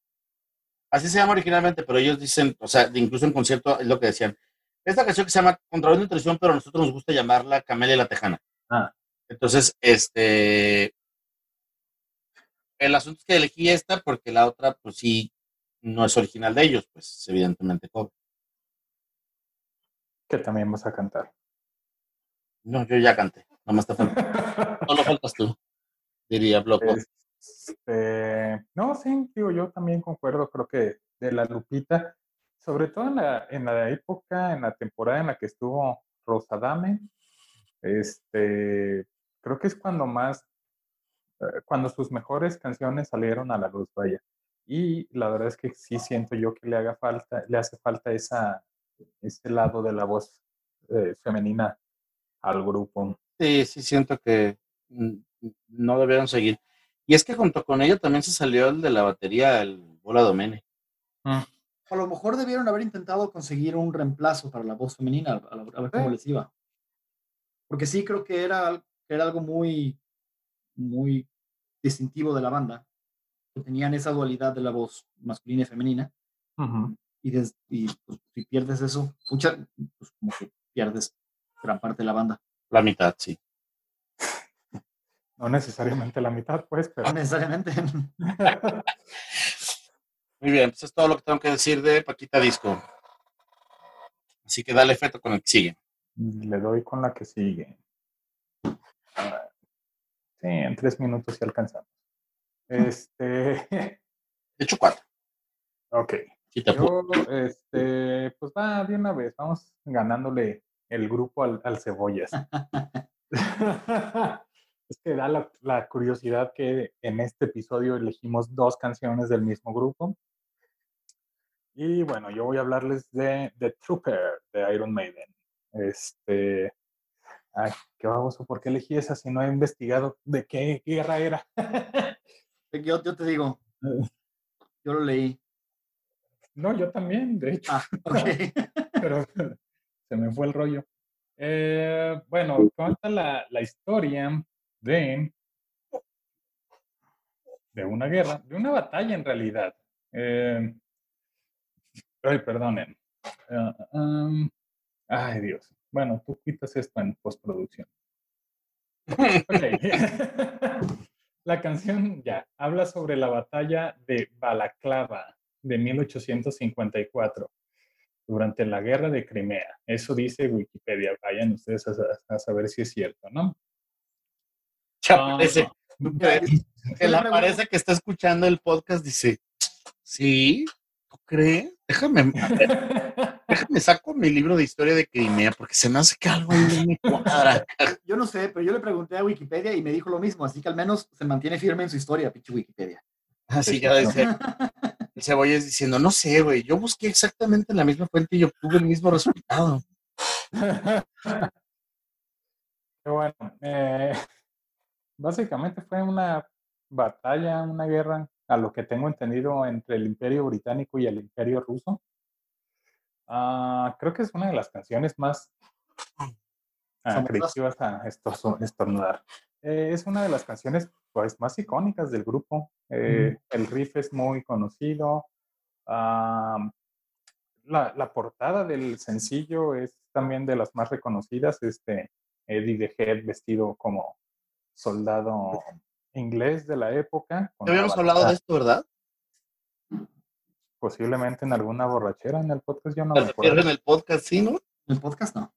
Así se llama originalmente, pero ellos dicen, o sea, incluso en concierto es lo que decían. Esta canción que se llama Contrabando y Traición, pero a nosotros nos gusta llamarla Camelia la Tejana. Ah. Entonces, este. El asunto es que elegí esta porque la otra, pues sí, no es original de ellos, pues evidentemente cover. Que también vas a cantar. No, yo ya canté. Nomás te falta. Solo faltas tú, diría Bloco. Este, no, sí, digo, yo también concuerdo, creo que de la Lupita, sobre todo en la, en la época, en la temporada en la que estuvo Rosadame, este, creo que es cuando más, eh, cuando sus mejores canciones salieron a la luz, vaya. Y la verdad es que sí siento yo que le haga falta, le hace falta esa, ese lado de la voz eh, femenina al grupo. Sí, sí siento que no debieron seguir. Y es que junto con ella también se salió el de la batería, el Bola Domene. Mm. A lo mejor debieron haber intentado conseguir un reemplazo para la voz femenina, a, ver cómo les iba. Porque sí creo que era, era algo muy, muy distintivo de la banda. tenían esa dualidad de la voz masculina y femenina. Y, y pues, si pierdes eso, mucha, pues como que pierdes gran parte de la banda. La mitad, sí. No necesariamente la mitad, pues, pero. No necesariamente. Muy bien, pues es todo lo que tengo que decir de Paquita Disco. Así que dale efecto con el que sigue. Le doy con la que sigue. Sí, en tres minutos ya alcanzamos. Este. De hecho, cuatro. Ok. Yo, este, pues va de una vez, vamos ganándole el grupo al, al cebollas. es que da la, curiosidad que en este episodio elegimos dos canciones del mismo grupo. Y bueno, yo voy a hablarles de The Trooper de Iron Maiden. Este. Ay, qué baboso, ¿por qué elegí esa si no he investigado de qué guerra era? yo, yo te digo, yo lo leí. No, yo también, de hecho. Ah, Pero se me fue el rollo. Eh, bueno, cuenta la, la, historia de, de una guerra, de una batalla en realidad. Eh, ay, perdonen. Ah, um, ay, Dios. Bueno, tú quitas esto en postproducción. la canción ya habla sobre la batalla de Balaclava de 1854 durante la guerra de Crimea. Eso dice Wikipedia. Vayan ustedes a, saber si es cierto, ¿no? Ya parece, que le parece que está escuchando el podcast, dice, sí, ¿tú crees? Déjame, déjame saco mi libro de historia de Crimea porque se me hace que algo ahí me cuadra. Yo no sé, pero yo le pregunté a Wikipedia y me dijo lo mismo, así que al menos se mantiene firme en su historia, pinche Wikipedia. Así ya dice, el Cebollas diciendo, no sé, güey, yo busqué exactamente la misma fuente y obtuve el mismo resultado. bueno, eh, básicamente fue una batalla, una guerra, a lo que tengo entendido, entre el Imperio Británico y el Imperio Ruso. Ah, creo que es una de las canciones más ah, a estornudar. Eh, es una de las canciones pues, más icónicas del grupo. Eh, el riff es muy conocido. la, portada del sencillo es también de las más reconocidas. Este Eddie the Head vestido como soldado inglés de la época. Habíamos hablado de esto, ¿verdad? Posiblemente en alguna borrachera en el podcast, yo no me acuerdo. En el podcast, sí, ¿no? En el podcast no.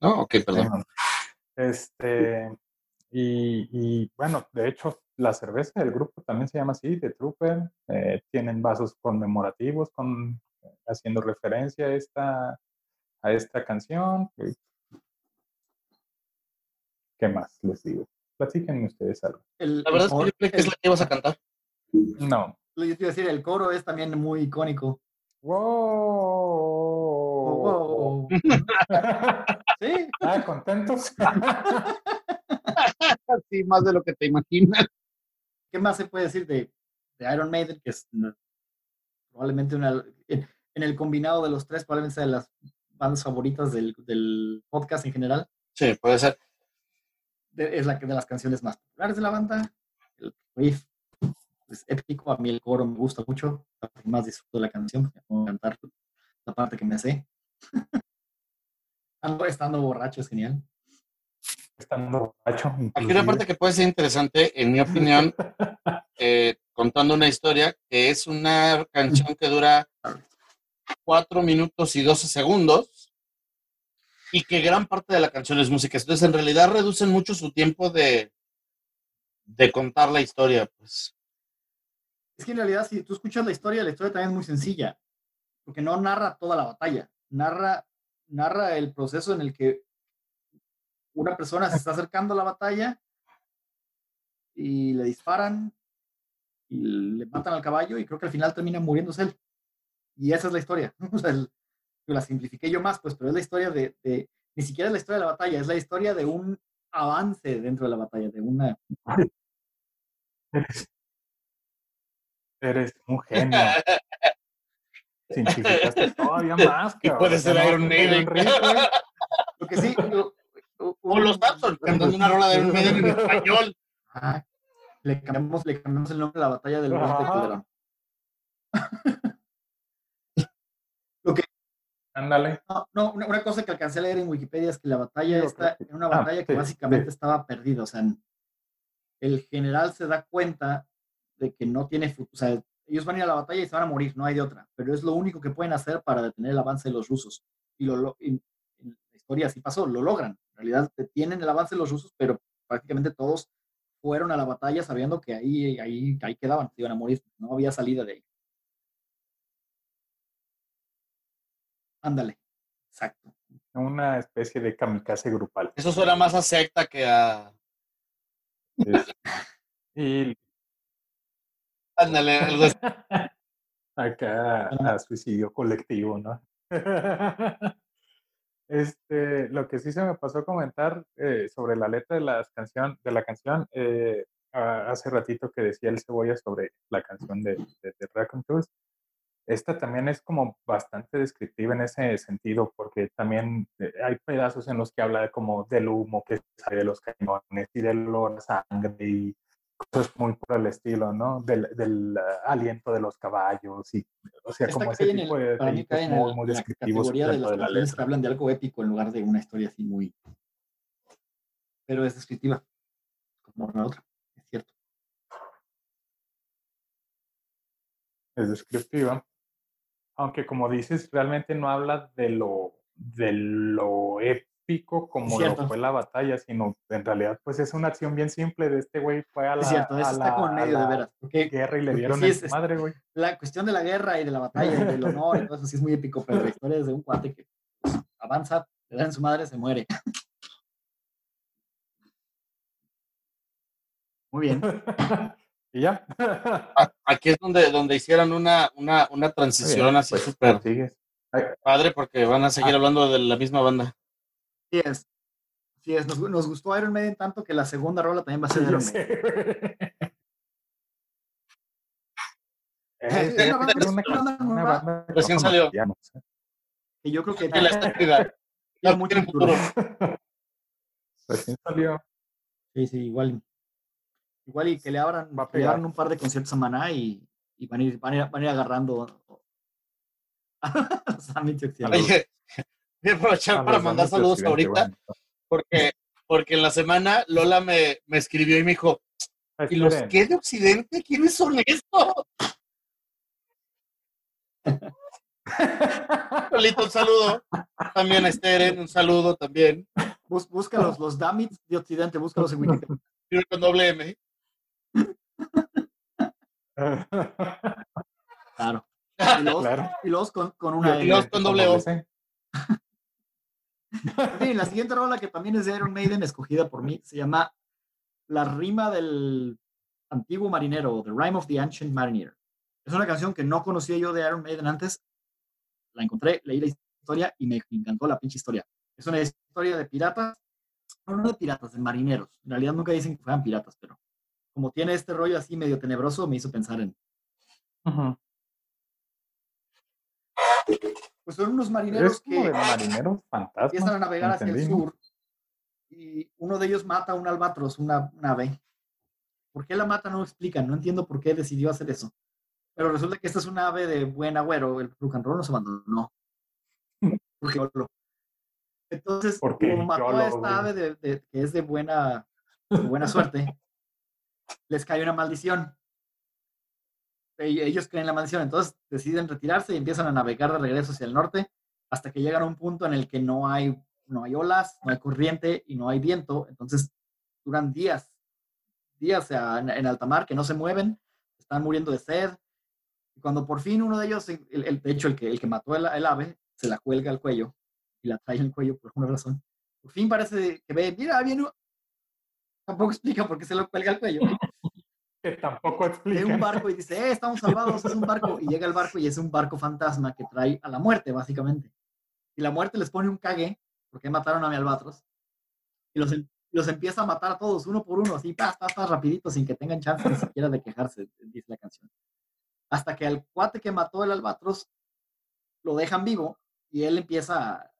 No, ok, perdón. Este, y, bueno, de hecho, la cerveza del grupo también se llama así, The Trooper. Eh, tienen vasos conmemorativos con, haciendo referencia a esta, a esta canción. ¿Qué más les digo? Platíquenme ustedes algo. la verdad es que yo creo que es la que ibas a cantar. No. Yo te iba a decir, el coro es también muy icónico. ¡Wow! ¿Sí? Ah, contentos. sí, más de lo que te imaginas. ¿Qué más se puede decir de, Iron Maiden? Que es probablemente una. En, el combinado de los tres, probablemente sea de las bandas favoritas del, podcast en general. Sí, puede ser. es la de las canciones más populares de la banda. El riff es épico. A mí el coro me gusta mucho. Más disfruto de la canción. Me cantar la parte que me sé. estando borracho es genial estando borracho. Aquí una parte que puede ser interesante, en mi opinión, eh, contando una historia, que es una canción que dura 4 minutos y 12 segundos. y que gran parte de la canción es música. Entonces, en realidad reducen mucho su tiempo de, de contar la historia, pues. Es que en realidad, si tú escuchas la historia, la historia también es muy sencilla, porque no narra toda la batalla, narra, narra el proceso en el que una persona se está acercando a la batalla y le disparan y le matan al caballo y creo que al final termina muriéndose él. Y esa es la historia. O sea, la simplifiqué yo más, pues, pero es la historia de, de, ni siquiera es la historia de la batalla, es la historia de un avance dentro de la batalla, de una... Eres, un genio. Simplificaste todavía más. Que puede ser Iron Maiden. Lo que sí... o los Samson cantando una rola de Iron Maiden en español. Ah, le cambiamos, le cambiamos el nombre a la batalla del Monte Lo que Ándale. No, no una, cosa que alcancé a leer en Wikipedia es que la batalla está en una ah, batalla que básicamente estaba perdida. O sea, el general se da cuenta de que no tiene futuro. O sea, ellos van a ir a la batalla y se van a morir, no hay de otra. Pero es lo único que pueden hacer para detener el avance de los rusos. Y, lo, en la historia así pasó, lo logran. En realidad detienen el avance de los rusos, pero prácticamente todos fueron a la batalla sabiendo que ahí, ahí, ahí quedaban, se iban a morir, no había salida de ahí. Ándale, exacto. Una especie de kamikaze grupal. Eso suena más a secta que a... y... Ándale, algo Acá a suicidio colectivo, ¿no? Este, lo que sí se me pasó a comentar eh, sobre la letra de, las canción, de la canción, eh, hace ratito que decía el Cebolla sobre la canción de, de, de esta también es como bastante descriptiva en ese sentido, porque también eh, hay pedazos en los que habla como del humo que sale de los cañones y del olor a sangre y cosas muy por el estilo, ¿no? Del, del uh, aliento de los caballos y, o sea, como ese tipo de detallitos muy, muy descriptivos de, de la letra. que hablan de algo épico en lugar de una historia así muy... Pero es descriptiva, como la otra, es cierto. Es descriptiva. Aunque como dices, realmente no habla de lo, de lo épico pico como lo fue la batalla, sino en realidad pues es una acción bien simple de este güey fue a la, cierto, a está con medio de veras, guerra y le dieron sí es, madre, güey. La cuestión de la guerra y de la batalla y del honor y todo eso sí es muy épico, pero la historia es de un cuate que pues, avanza, le dan su madre, se muere. Muy bien. y ya. Aquí es donde, donde hicieron una, una, una transición así pues, súper padre porque van a seguir ah. hablando de la misma banda. Sí es. Sí es. Nos, nos, gustó Iron Maiden tanto que la segunda rola también va a ser Iron Maiden. Es una banda, Recién salió. Y yo creo que mucho futuro. Recién salió. Sí, sí, igual. Igual y que le abran, va a un par de conciertos a Maná y, y van, a ir, van, a ir, van a ir agarrando Oye, Voy a aprovechar para mandar saludos ahorita, porque, porque en la semana Lola me, me escribió y me dijo, ¿y los qué de Occidente? ¿Quiénes son estos? Lolito, un saludo. También a Esteren, un saludo también. Bus, búscalos, los Damits de Occidente, búscalos en Wikipedia. Con doble M. Claro. Y los, claro. Y los con, con una Y los con doble O. Sí, la siguiente rola que también es de Iron Maiden, escogida por mí, se llama La rima del antiguo marinero, The Rime of the Ancient Mariner. Es una canción que no conocía yo de Iron Maiden antes. La encontré, leí la historia y me encantó la pinche historia. Es una historia de piratas, no, no de piratas, de marineros. En realidad nunca dicen que fueran piratas, pero como tiene este rollo así medio tenebroso, me hizo pensar en, pues son unos marineros que marineros empiezan a navegar hacia el sur y uno de ellos mata a un albatros, una nave. ¿Por qué la mata? No explican, no entiendo por qué decidió hacer eso. Pero resulta que esta es una ave de buen agüero, el rock and roll no se abandonó. Entonces, como mató a esta ave de, que es de buena, de buena suerte, les cae una maldición ellos creen la maldición, entonces deciden retirarse y empiezan a navegar de regreso hacia el norte hasta que llegan a un punto en el que no hay no hay olas, no hay corriente y no hay viento, entonces duran días, días en, en alta mar que no se mueven, están muriendo de sed. Y cuando por fin uno de ellos, el, el de hecho el que, el que mató el, el ave, se la cuelga al cuello y la trae al cuello por alguna razón. Por fin parece que ve, mira, viene, tampoco explica por qué se lo cuelga al cuello. Que tampoco explica. Ve un barco y dice, eh, estamos salvados, es un barco. Y llega el barco y es un barco fantasma que trae a la muerte, básicamente. Y la muerte les pone un cague, porque mataron a mi albatros. Y los, em, los empieza a matar a todos, uno por uno, así, pas, pas, rapidito, sin que tengan chance ni siquiera de quejarse, dice la canción. Hasta que al cuate que mató el albatros lo dejan vivo y él empieza,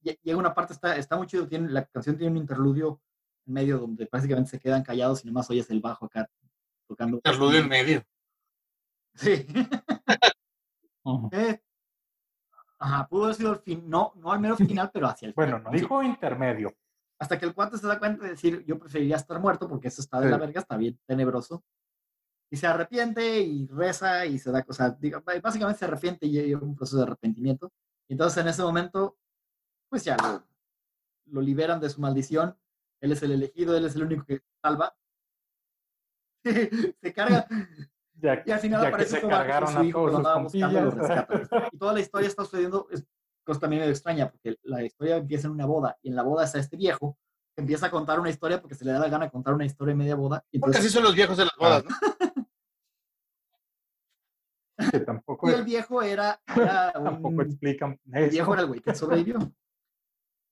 llega una parte, está, está muy chido, tiene, la canción tiene un interludio en medio donde prácticamente se quedan callados y nomás oyes el bajo acá tocando. Interludio en medio. Sí. eh, ajá, pudo haber sido el fin, no, no al menos final, pero hacia el final. Bueno, no dijo intermedio. Hasta que el cuate se da cuenta de decir, yo preferiría estar muerto porque eso está de la verga, está bien tenebroso. Y se arrepiente y reza y se da, o sea, básicamente se arrepiente y llega un proceso de arrepentimiento. Y entonces en ese momento, pues ya lo, lo liberan de su maldición. Él es el elegido, él es el único que salva. se carga. Ya, y al final aparece que se como cargaron su a hijo todos que andaba buscando y lo compillas. rescatan. Y toda la historia está sucediendo, es cosa también medio extraña, porque la historia empieza en una boda, y en la boda está este viejo, que empieza a contar una historia porque se le da la gana contar una historia en media boda. Y, Porque entonces, así son los viejos de las bodas, ¿no? que tampoco, y el viejo era, era tampoco un, explican el viejo eso. era el güey que sobrevivió.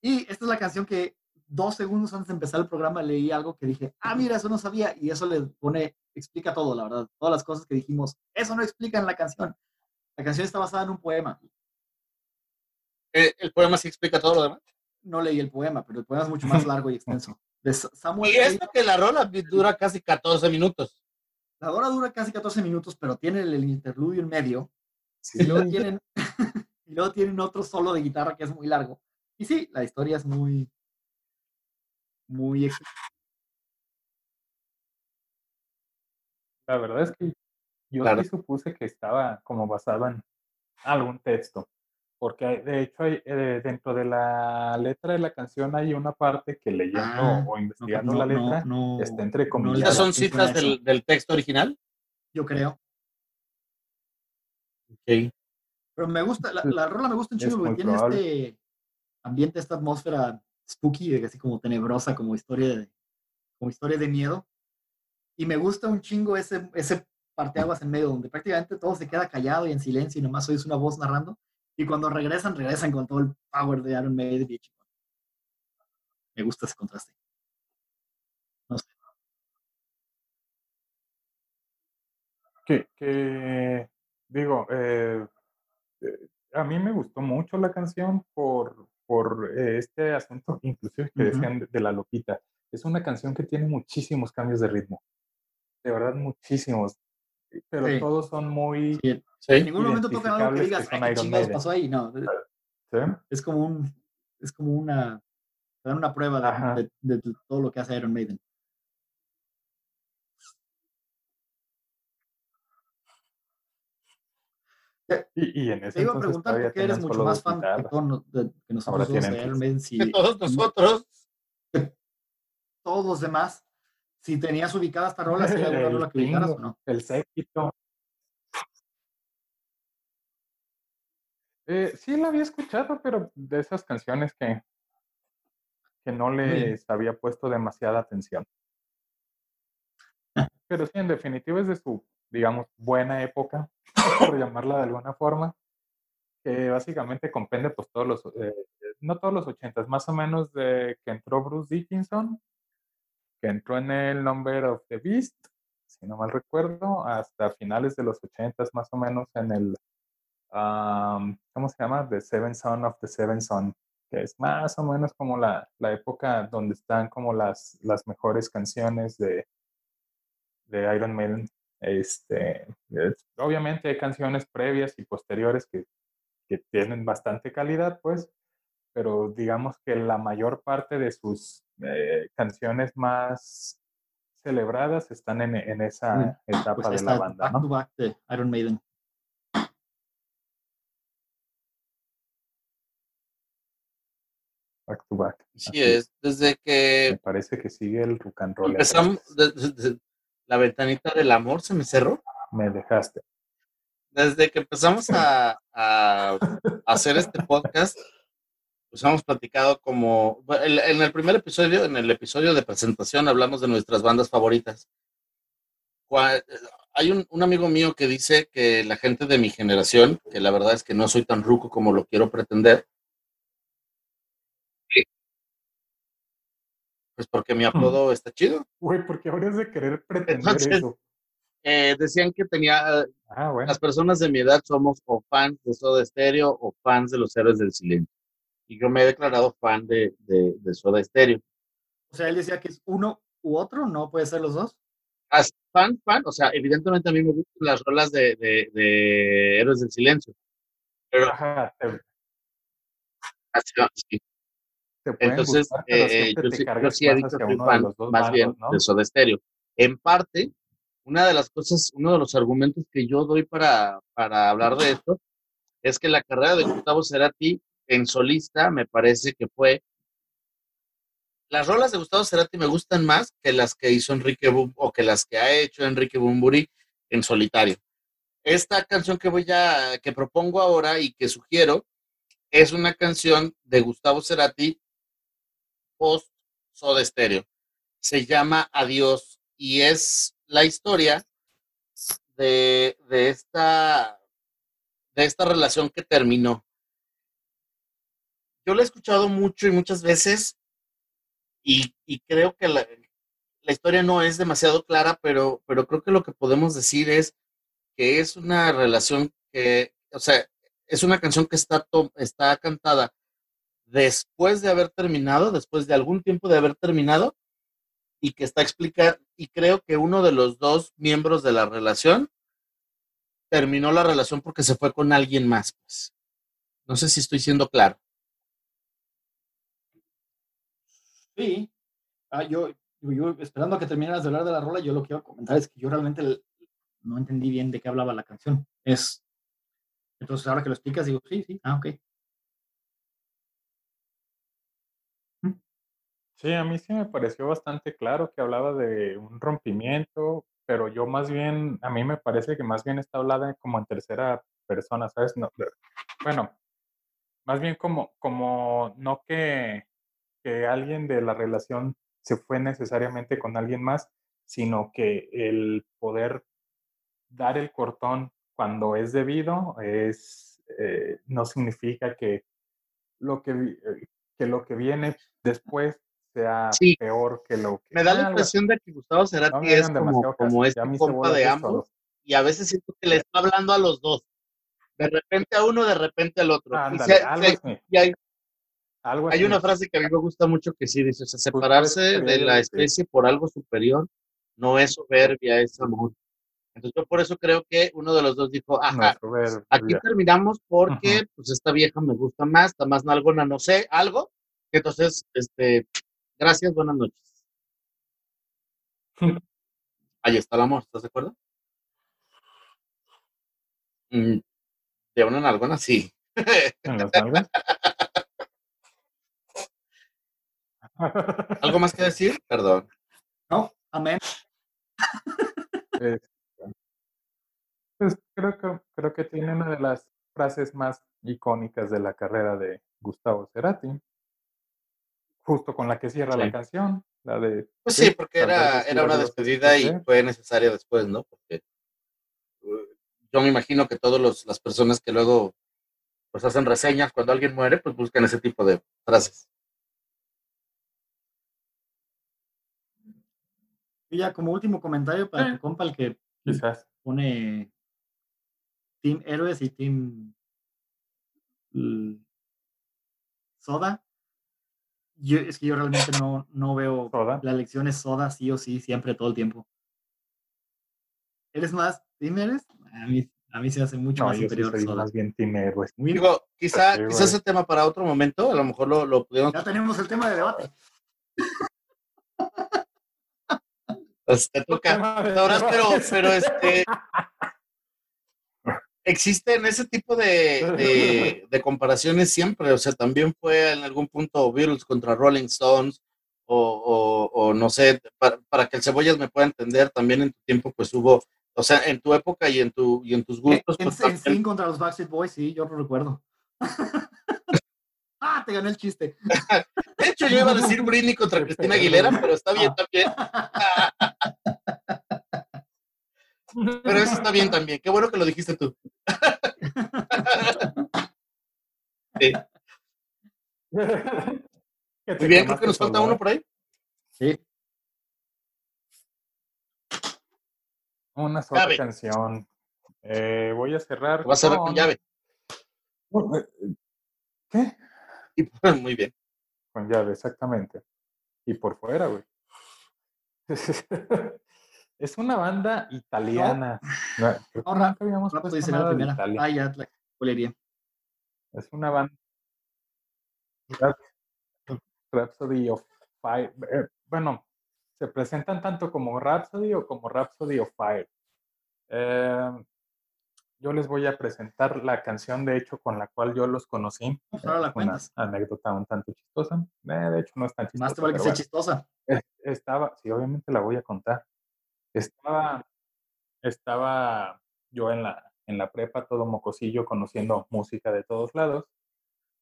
Y esta es la canción que dos segundos antes de empezar el programa leí algo que dije, ah, mira, eso no sabía, y eso le pone, explica todo, la verdad, todas las cosas que dijimos, eso no explica en la canción. La canción está basada en un poema. Eh, el poema sí explica todo lo demás. No leí el poema, pero el poema es mucho más largo y extenso. De Sa- Samuel Y esto que la rola dura casi 14 minutos. La hora dura casi 14 minutos, pero tiene el, el interludio en medio. Y luego, tienen, y luego tienen otro solo de guitarra que es muy largo. Y sí, la historia es muy. Muy. La verdad es que yo Claro. sí supuse que estaba como basado en algún texto, porque hay- de hecho hay, eh, dentro de la letra de la canción hay una parte que leyendo Ah, o no, investigando no, la no, letra no, está entre no comillas. le Estas son citas del, del texto original. Yo creo. Ok. Pero me gusta, la, la rola me gusta un Es chingo porque tiene probable. este ambiente, esta atmósfera spooky, así como tenebrosa, como historia de, como historia de miedo. Y me gusta un chingo ese, ese parteaguas en medio, donde prácticamente todo se queda callado y en silencio y nomás oyes una voz narrando. Y cuando regresan, regresan con todo el power de Iron Maiden. Me gusta ese contraste. No sé. Que, que, digo, eh, eh, a mí me gustó mucho la canción por, por eh, este asunto, inclusive que Ujú. decían de, de la Lupita. Es una canción que tiene muchísimos cambios de ritmo. De verdad, muchísimos. Pero Sí. todos son muy... Sí, en Sí. ningún momento tocan algo que digas, que "Ay, son ¿qué Iron chingados Maiden". pasó ahí? No, ¿sí? es como un, es como una, te dan una prueba de, de- de todo lo que hace Iron Maiden. Y, y en ese Te iba a preguntar por qué eres mucho más fan que, de- que nosotros dos de. Maiden, si Que todos nosotros. todos los demás, si tenías ubicada esta rola, si El rola que ubicaras o no. el séquito. Eh, sí la había escuchado, pero de esas canciones que, que no les había puesto demasiada atención. Pero sí, en definitiva es de su, digamos, buena época, por llamarla de alguna forma, que básicamente comprende pues todos los, eh, no todos los ochentas, más o menos de que entró Bruce Dickinson, que entró en el Number of the Beast, si no mal recuerdo, hasta finales de los ochentas, más o menos en el, am, ¿cómo se llama? The Seven Son of the Seven Son, que es más o menos como la, la época donde están como las, las mejores canciones de, de Iron Maiden. Este, es- obviamente hay canciones previas y posteriores que, que tienen bastante calidad, pues, pero digamos que la mayor parte de sus eh, canciones más celebradas están en, en esa etapa Pues de la banda, back ¿no? to back de Iron Maiden. back to back. Sí es, desde que... Me parece que sigue el rock and roll. Empezamos, desde, la ventanita del amor se me cerró. Me dejaste. Desde que empezamos a, a hacer este podcast, pues hemos platicado como, en el primer episodio, en el episodio de presentación, hablamos de nuestras bandas favoritas. Hay un, un, amigo mío que dice que la gente de mi generación, que la verdad es que no soy tan ruco como lo quiero pretender, pues porque mi apodo está chido. Güey, porque ahora es de querer pretender eso. Eh, decían que tenía, ah, las personas de mi edad somos o fans de Soda Stereo o fans de los Héroes del Silencio y yo me he declarado fan de, de, Soda Stereo. O sea, él decía que es uno u otro, ¿no puede ser los dos? As fan, fan, o sea, evidentemente a mí me gustan las rolas de, de, Héroes del Silencio. Pero, Ajá, Entonces, eh, yo, sí, yo, sí, he dicho que soy fan más bien de Soda Stereo. En parte, una de las cosas, uno de los argumentos que yo doy para, para hablar de esto es que la carrera de Gustavo Cerati en solista me parece que fue las rolas de Gustavo Cerati me gustan más que las que hizo Enrique Bum, o que las que ha hecho Enrique Bumburi en solitario. Esta canción que voy a que propongo ahora y que sugiero es una canción de Gustavo Cerati post Soda Stereo. Se llama Adiós y es la historia de, de esta de esta relación que terminó yo la he escuchado mucho y muchas veces y, creo que la, historia no es demasiado clara, pero, pero creo que lo que podemos decir es que es una relación que, o sea, es una canción que está, está cantada después de haber terminado, después de algún tiempo de haber terminado, y que está explicada, y creo que uno de los dos miembros de la relación terminó la relación porque se fue con alguien más, pues. No sé si estoy siendo claro. Sí. Ah, yo, yo, esperando a que terminaras de hablar de la rola, yo lo que quiero comentar es que yo realmente no entendí bien de qué hablaba la canción. Es. Entonces, ahora que lo explicas, digo, sí, sí, ah, ok. Sí, a mí sí me pareció bastante claro que hablaba de un rompimiento, pero yo más bien, a mí me parece que más bien está hablada como en tercera persona, ¿sabes? No, bueno, más bien como, como no que que alguien de la relación se fue necesariamente con alguien más, sino que el poder dar el cortón cuando es debido es, eh, no significa que lo que, eh, que lo que viene después sea peor que lo que... Me da la impresión de que Gustavo Cerati es como, como este compa de ambos y a veces siento que le está hablando a los dos. De repente a uno, de repente al otro. y, hay, hay una frase que a mí me gusta mucho que sí dice, separarse de la especie por algo superior no es soberbia, es amor. Entonces yo por eso creo que uno de los dos dijo, ajá, aquí terminamos porque pues esta vieja me gusta más, está más nalgona, no sé, algo. Entonces, este, gracias, buenas noches. Ahí está el amor, ¿estás de acuerdo? De una nalgona, sí. ¿En las ¿Algo más que decir? Perdón. No, amén. pues creo que, creo que tiene una de las frases más icónicas de la carrera de Gustavo Cerati, justo con la que cierra la canción, la de... Pues sí, porque era, era una despedida y fue necesaria después, ¿no? Porque uh, yo me imagino que todas las personas que luego pues hacen reseñas cuando alguien muere, pues buscan ese tipo de frases. Y ya como último comentario para tu compa, el que Quizás. pone Team Héroes y Team Soda. Yo, es que yo realmente no, no veo la elección es Soda sí o sí, siempre, todo el tiempo. ¿Eres más Team Héroes? A mí, a mí se hace mucho más superior Soda. Más bien Team Héroes. Digo, quizá, quizás ese tema para otro momento, a lo mejor lo, lo pudimos... Ya tenemos el tema de debate. Pues te toca. pero, pero este. Existen ese tipo de, de, comparaciones siempre. O sea, también fue en algún punto Beatles contra Rolling Stones. O, o, no sé, para, para, que el Cebollas me pueda entender, también en tu tiempo pues hubo, o sea, en tu época y en, tu, y en tus gustos. En, pues, en, contra los Backstreet Boys, sí, yo lo recuerdo. ah, te gané el chiste. de hecho, yo iba a decir Britney contra Cristina Aguilera, pero está bien también. Pero eso está bien también. Qué bueno que lo dijiste tú. sí. Muy bien, creo que nos falta uno por ahí. Sí. Una sola canción. Eh, voy a cerrar. Va a cerrar con llave. ¿Qué? muy bien. Con llave, exactamente. Y por fuera, güey. Es una banda italiana. No, Ahora, habíamos no, dice la primera. Ah, ya, la Es una banda. Rhapsody of Fire. Eh, bueno, se presentan tanto como Rhapsody o como Rhapsody of Fire. Eh, yo les voy a presentar la canción, de hecho, con la cual yo los conocí. Ahora la una anécdota un tanto chistosa. Eh, de hecho, no es tan chistosa. Más te vale que sea chistosa. Estaba, sí, obviamente la voy a contar. Estaba, estaba yo en la, en la prepa, todo mocosillo, conociendo música de todos lados.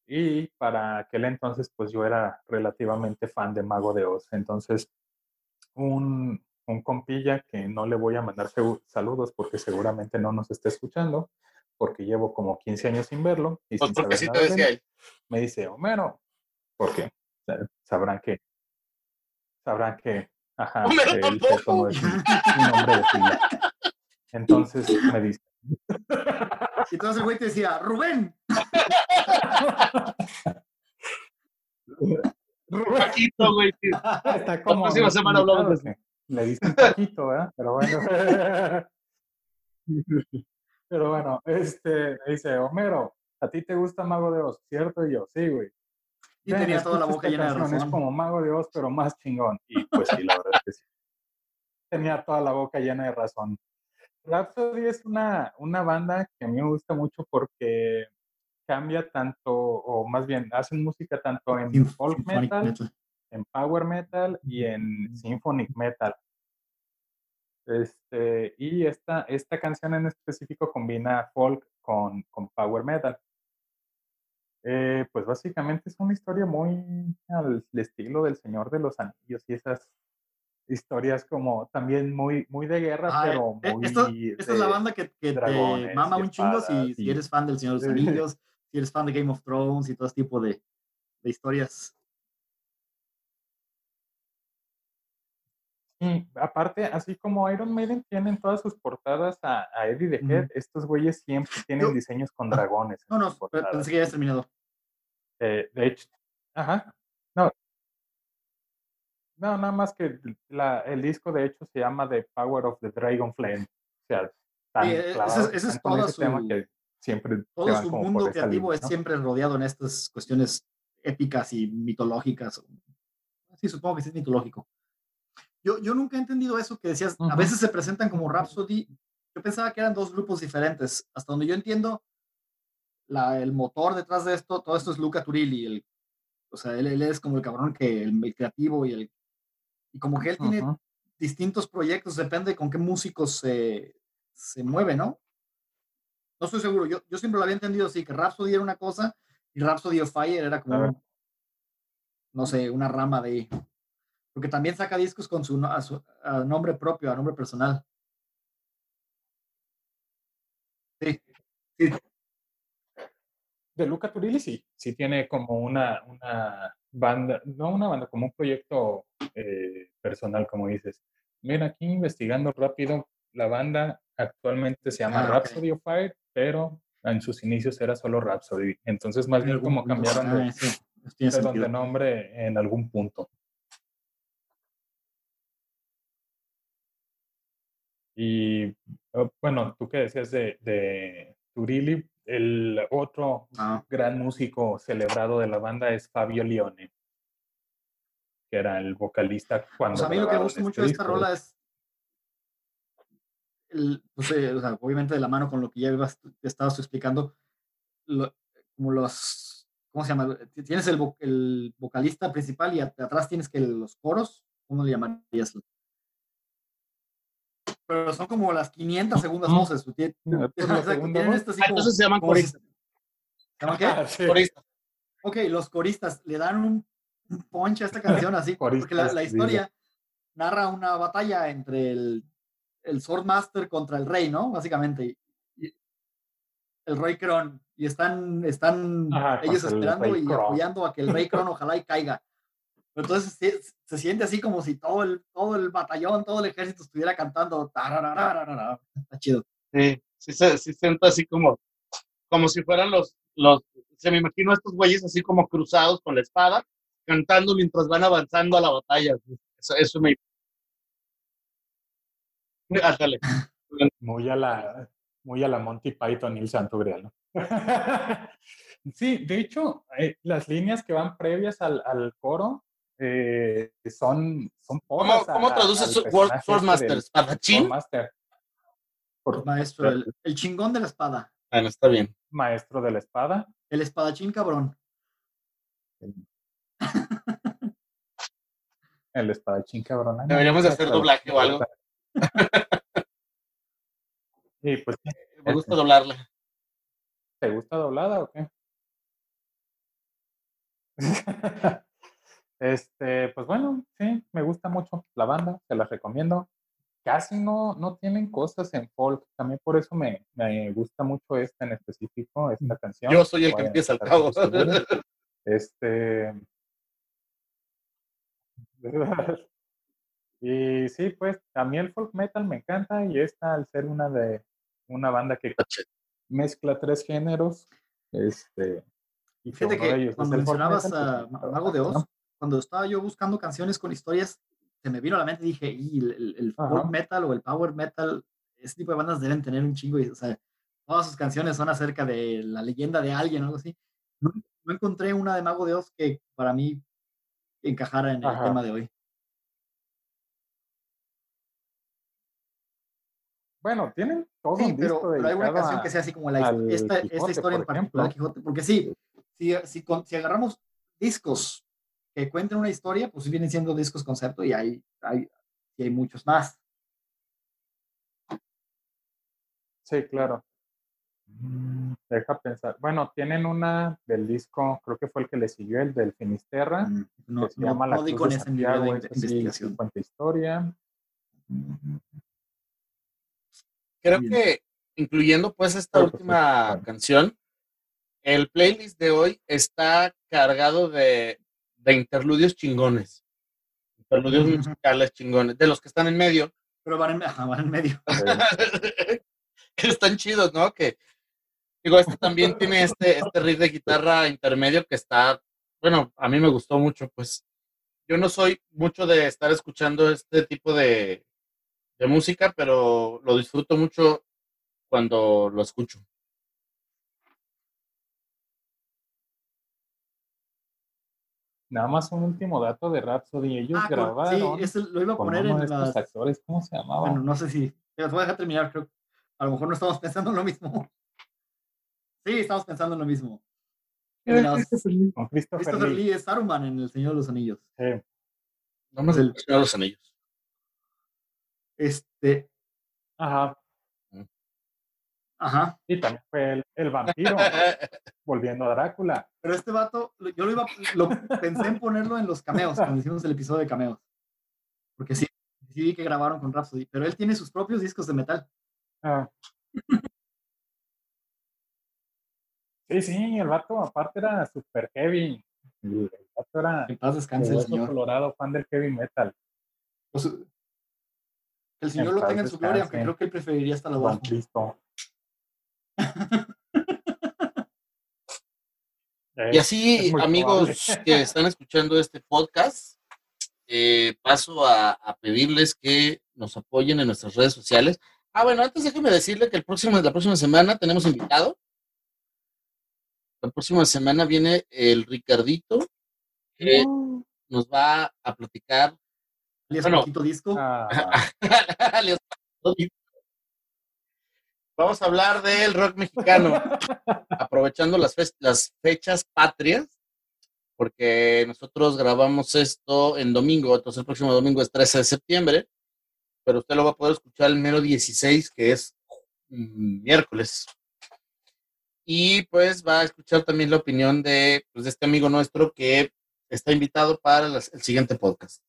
Y para aquel entonces, pues yo era relativamente fan de Mago de Oz. Entonces, un, un compilla que no le voy a mandar saludos porque seguramente no nos está escuchando, porque llevo como 15 años sin verlo. Y pues porque sí te decía él. Me dice, Homero, porque sabrán que, sabrán que Ajá, Homero tampoco. es un, nombre de pila. Entonces me dice. Y entonces el güey te decía, Rubén. Rubén. Paquito, güey. Está como. La próxima semana hablamos de eso. Le dice un Paquito, ¿verdad? Pero bueno. Pero bueno, este, me dice, Homero, ¿a ti te gusta Mago de Oz, cierto? Y yo, sí, güey. Y tenía toda la boca llena de razón. Es como Mago de Oz, pero más chingón. Y pues sí, la verdad es que sí. Tenía toda la boca llena de razón. Rhapsody es una, una banda que a mí me gusta mucho porque cambia tanto, o más bien, hacen música tanto en folk metal, en power metal y en symphonic metal. Este, y esta, esta canción en específico combina folk con, con power metal. Eh, pues básicamente es una historia muy al estilo del Señor de los Anillos y esas historias como también muy, muy de guerra, ah, pero e, muy... Esta, es la banda que, que te mama un chingo si, si, eres fan del Señor de los Anillos, si eres fan de Game of Thrones y todo ese tipo de, de historias. Y aparte, así como Iron Maiden tienen todas sus portadas a, Eddie the Head, estos güeyes siempre tienen diseños con dragones. No, no, pensé que ya has terminado. Eh, de hecho, ajá, no. No, nada más que la, el disco de hecho se llama The Power of the Dragon Flame. O sea, tan ese, ese, es todo su, que siempre todo su mundo creativo es siempre rodeado en estas cuestiones épicas y mitológicas. Sí, supongo que sí es mitológico. Yo, yo nunca he entendido eso que decías, a veces se presentan como Rhapsody. Yo pensaba que eran dos grupos diferentes. Hasta donde yo entiendo, la, el motor detrás de esto, todo esto es Luca Turilli. El, o sea, él, él, es como el cabrón que el, creativo y el. Y como que él tiene distintos proyectos, depende con qué músicos se, se mueve, ¿no? No estoy seguro. Yo, yo siempre lo había entendido así, que Rhapsody era una cosa y Rhapsody of Fire era como, no sé, una rama de, porque también saca discos con su, a su nombre propio, a nombre personal. Sí, sí. De Luca Turilli sí, sí tiene como una, una banda, no una banda, como un proyecto eh, personal, como dices. Mira, aquí investigando rápido, la banda actualmente se llama ah, Rhapsody of Fire, pero en sus inicios era solo Rhapsody. Entonces, más bien como cambiaron de, ah, de nombre en algún punto. Y bueno, tú que decías de, de Turilli, el otro ah. gran músico celebrado de la banda es Fabio Lione, que era el vocalista cuando. Pues a mí lo que me gusta mucho de esta rola es. el, pues, eh, o sea, obviamente de la mano con lo que ya ibas- estabas explicando, lo- como los, ¿cómo se llama? Tienes el, el vocalista principal y at- atrás tienes que los coros, ¿cómo le llamarías? Pero son como las 500 segundas voces. Tienen, Por la o sea, segunda tienen voz. esto así Ah, como- entonces se llaman coristas. ¿se llaman qué? Ah, sí. coristas. Ok, los coristas le dan un punch a esta canción así, porque la, historia narra una batalla entre el, el Swordmaster contra el rey, ¿no? Básicamente. Y- el rey Kron. Y están, están Ajá, ellos el esperando y Kron. apoyando a que el rey Kron ojalá y caiga. Entonces se, se siente así como si todo el, todo el batallón, todo el ejército estuviera cantando. Está chido. Sí, sí se, sí siento así como, como si fueran los, los, se me imagino a estos güeyes así como cruzados con la espada, cantando mientras van avanzando a la batalla. Eso, eso me... Ándale. Muy a la, muy a la Monty Python y el Santo Grial, ¿no? sí, de hecho, eh, las líneas que van previas al, al coro eh, son, son ¿Cómo, a- cómo traduces al su- personaje Word- este Swordmaster? del- ¿Espadachín? Swordmaster. Por- Maestro, el, el chingón de la espada. Bueno, está bien. maestro de la espada. El espadachín cabrón. El espadachín cabrón. No, Deberíamos hacer doblaje o algo. Y pues, Me gusta doblarla. ¿te gusta doblada o qué? Este, pues bueno, sí, me gusta mucho la banda, se las recomiendo. Casi no, no tienen cosas en folk, también por eso me, me gusta mucho esta en específico, esta canción. Yo soy el que Voy a empieza estar cabo. Este. Y sí, pues a mí el folk metal me encanta y esta al ser una de una banda que mezcla tres géneros, este y Fíjate que ellos cuando el mencionabas metal, a pues, me Mago de Oz, cuando estaba yo buscando canciones con historias, se me vino a la mente y dije, y el, el- el folk metal o el power metal, ese tipo de bandas deben tener un chingo, y, o sea, todas sus canciones son acerca de la leyenda de alguien o algo así. No, no encontré una de Mago de Oz que para mí encajara en el Ajá. tema de hoy. Bueno, tienen todo Sí, un pero, pero hay una canción que sea así como la, esta, esta Quijote, historia en particular. Quijote, porque sí, si, si, si agarramos discos que cuenten una historia, pues vienen siendo discos concepto y hay, hay, y hay muchos más. Sí, claro. Mm, Deja pensar. Bueno, tienen una del disco, creo que fue el que le siguió, el del Finisterra, No, que se no, llama La no di Cruz con de ese nivel de es investigación. cuenta historia. Creo Bien. que, incluyendo pues esta Claro, última canción, el playlist de hoy está cargado de, de interludios chingones. Interludios Ujú. musicales chingones, de los que están en medio. Pero van en, ajá, van en medio. Que están chidos, ¿no? Que digo, este también tiene este, este riff de guitarra intermedio que está, bueno, a mí me gustó mucho, pues. Yo no soy mucho de estar escuchando este tipo de, de música, pero lo disfruto mucho cuando lo escucho. Nada más un último dato de Rhapsody. Ellos Ah, grabaron sí, lo iba a poner uno de en las... actores, ¿cómo se llamaba? Bueno, no sé si... Te voy a dejar terminar, creo. A lo mejor no estamos pensando en lo mismo. Sí, estamos pensando en lo mismo. En las- Con Christopher, Christopher Lee. Lee es Saruman en El Señor de los Anillos. Sí. No me El- Señor de los anillos. Este, Ajá. Ajá. Y también fue el, el vampiro, volviendo a Drácula. Pero este vato, yo lo iba, lo pensé en ponerlo en los cameos, cuando hicimos el episodio de cameos. Porque sí, sí vi que grabaron con Rhapsody, pero él tiene sus propios discos de metal. Ah. Sí, sí, el vato aparte era super heavy. El vato era En paz de descanse el señor. colorado, fan del heavy metal. Pues, que el señor En lo tenga en su gloria, aunque creo que él preferiría estar Don abajo. Y Eh, así, es amigos probable. que están escuchando este podcast, eh, paso a, a pedirles que nos apoyen en nuestras redes sociales. Ah, bueno, antes déjeme decirle que el próximo, la próxima semana tenemos invitado. La próxima semana viene el Ricardito, que nos va a platicar. alias Bueno. Disco. Ah, alias, Vamos a hablar del rock mexicano, aprovechando las, fechas patrias, porque nosotros grabamos esto en domingo, entonces el próximo domingo es 13 de septiembre, pero usted lo va a poder escuchar el mero 16, que es miércoles. Y pues va a escuchar también la opinión de, pues, de este amigo nuestro que está invitado para el siguiente podcast.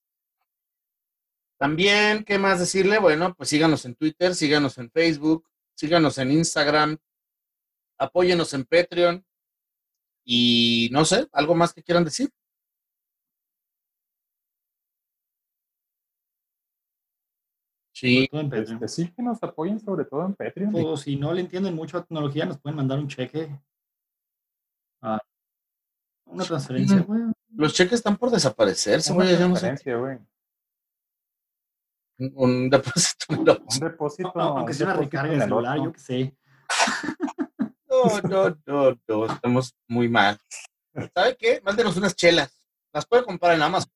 También, ¿qué más decirle? Bueno, pues síganos en Twitter, síganos en Facebook, síganos en Instagram, apóyenos en Patreon y no sé, algo más que quieran decir. Sí. Este, sí, que nos apoyen sobre todo en Patreon. O si no le entienden mucho a tecnología, nos pueden mandar un cheque. una transferencia, güey. Los cheques están por desaparecerse, güey. güey. Un, depósito. Un depósito. aunque sea una recarga de celular, yo qué sé. No, no, no, no. Estamos muy mal. ¿Sabe qué? Mándenos unas chelas. Las puede comprar en Amazon.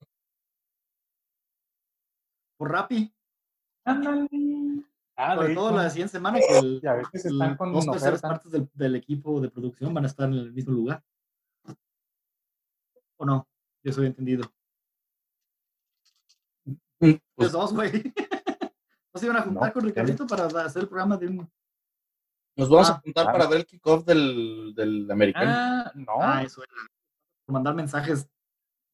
Por Rappi. Ándale. Ah, Sobre todo la siguiente semana que el, que se están con dos terceras partes del, del, equipo de producción van a estar en el mismo lugar. ¿O no? Yo soy entendido. Pues, Los dos, güey. ¿No se iban a juntar con Ricardito para hacer el programa de un. Nos vamos a ah, juntar para ver el kickoff del, del americano. Ah, no. Ah, eso era. Por mandar mensajes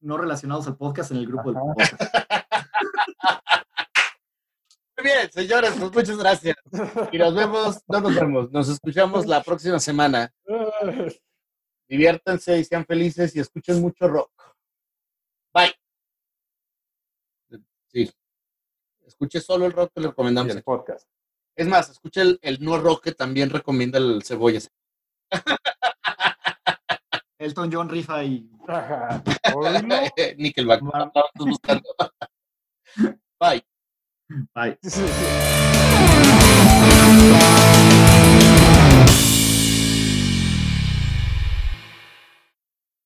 no relacionados al podcast en el grupo del podcast. Muy bien, señores, pues muchas gracias. Y nos vemos, no nos vemos, nos escuchamos la próxima semana. Diviértanse y sean felices y escuchen mucho rock. Bye. Sí. Escuche solo el rock que le recomendamos. el podcast. Es más, escuche el, el, no rock que también recomienda el Cebollas. Elton John Rifa y. Nickelback. Bye. Bye.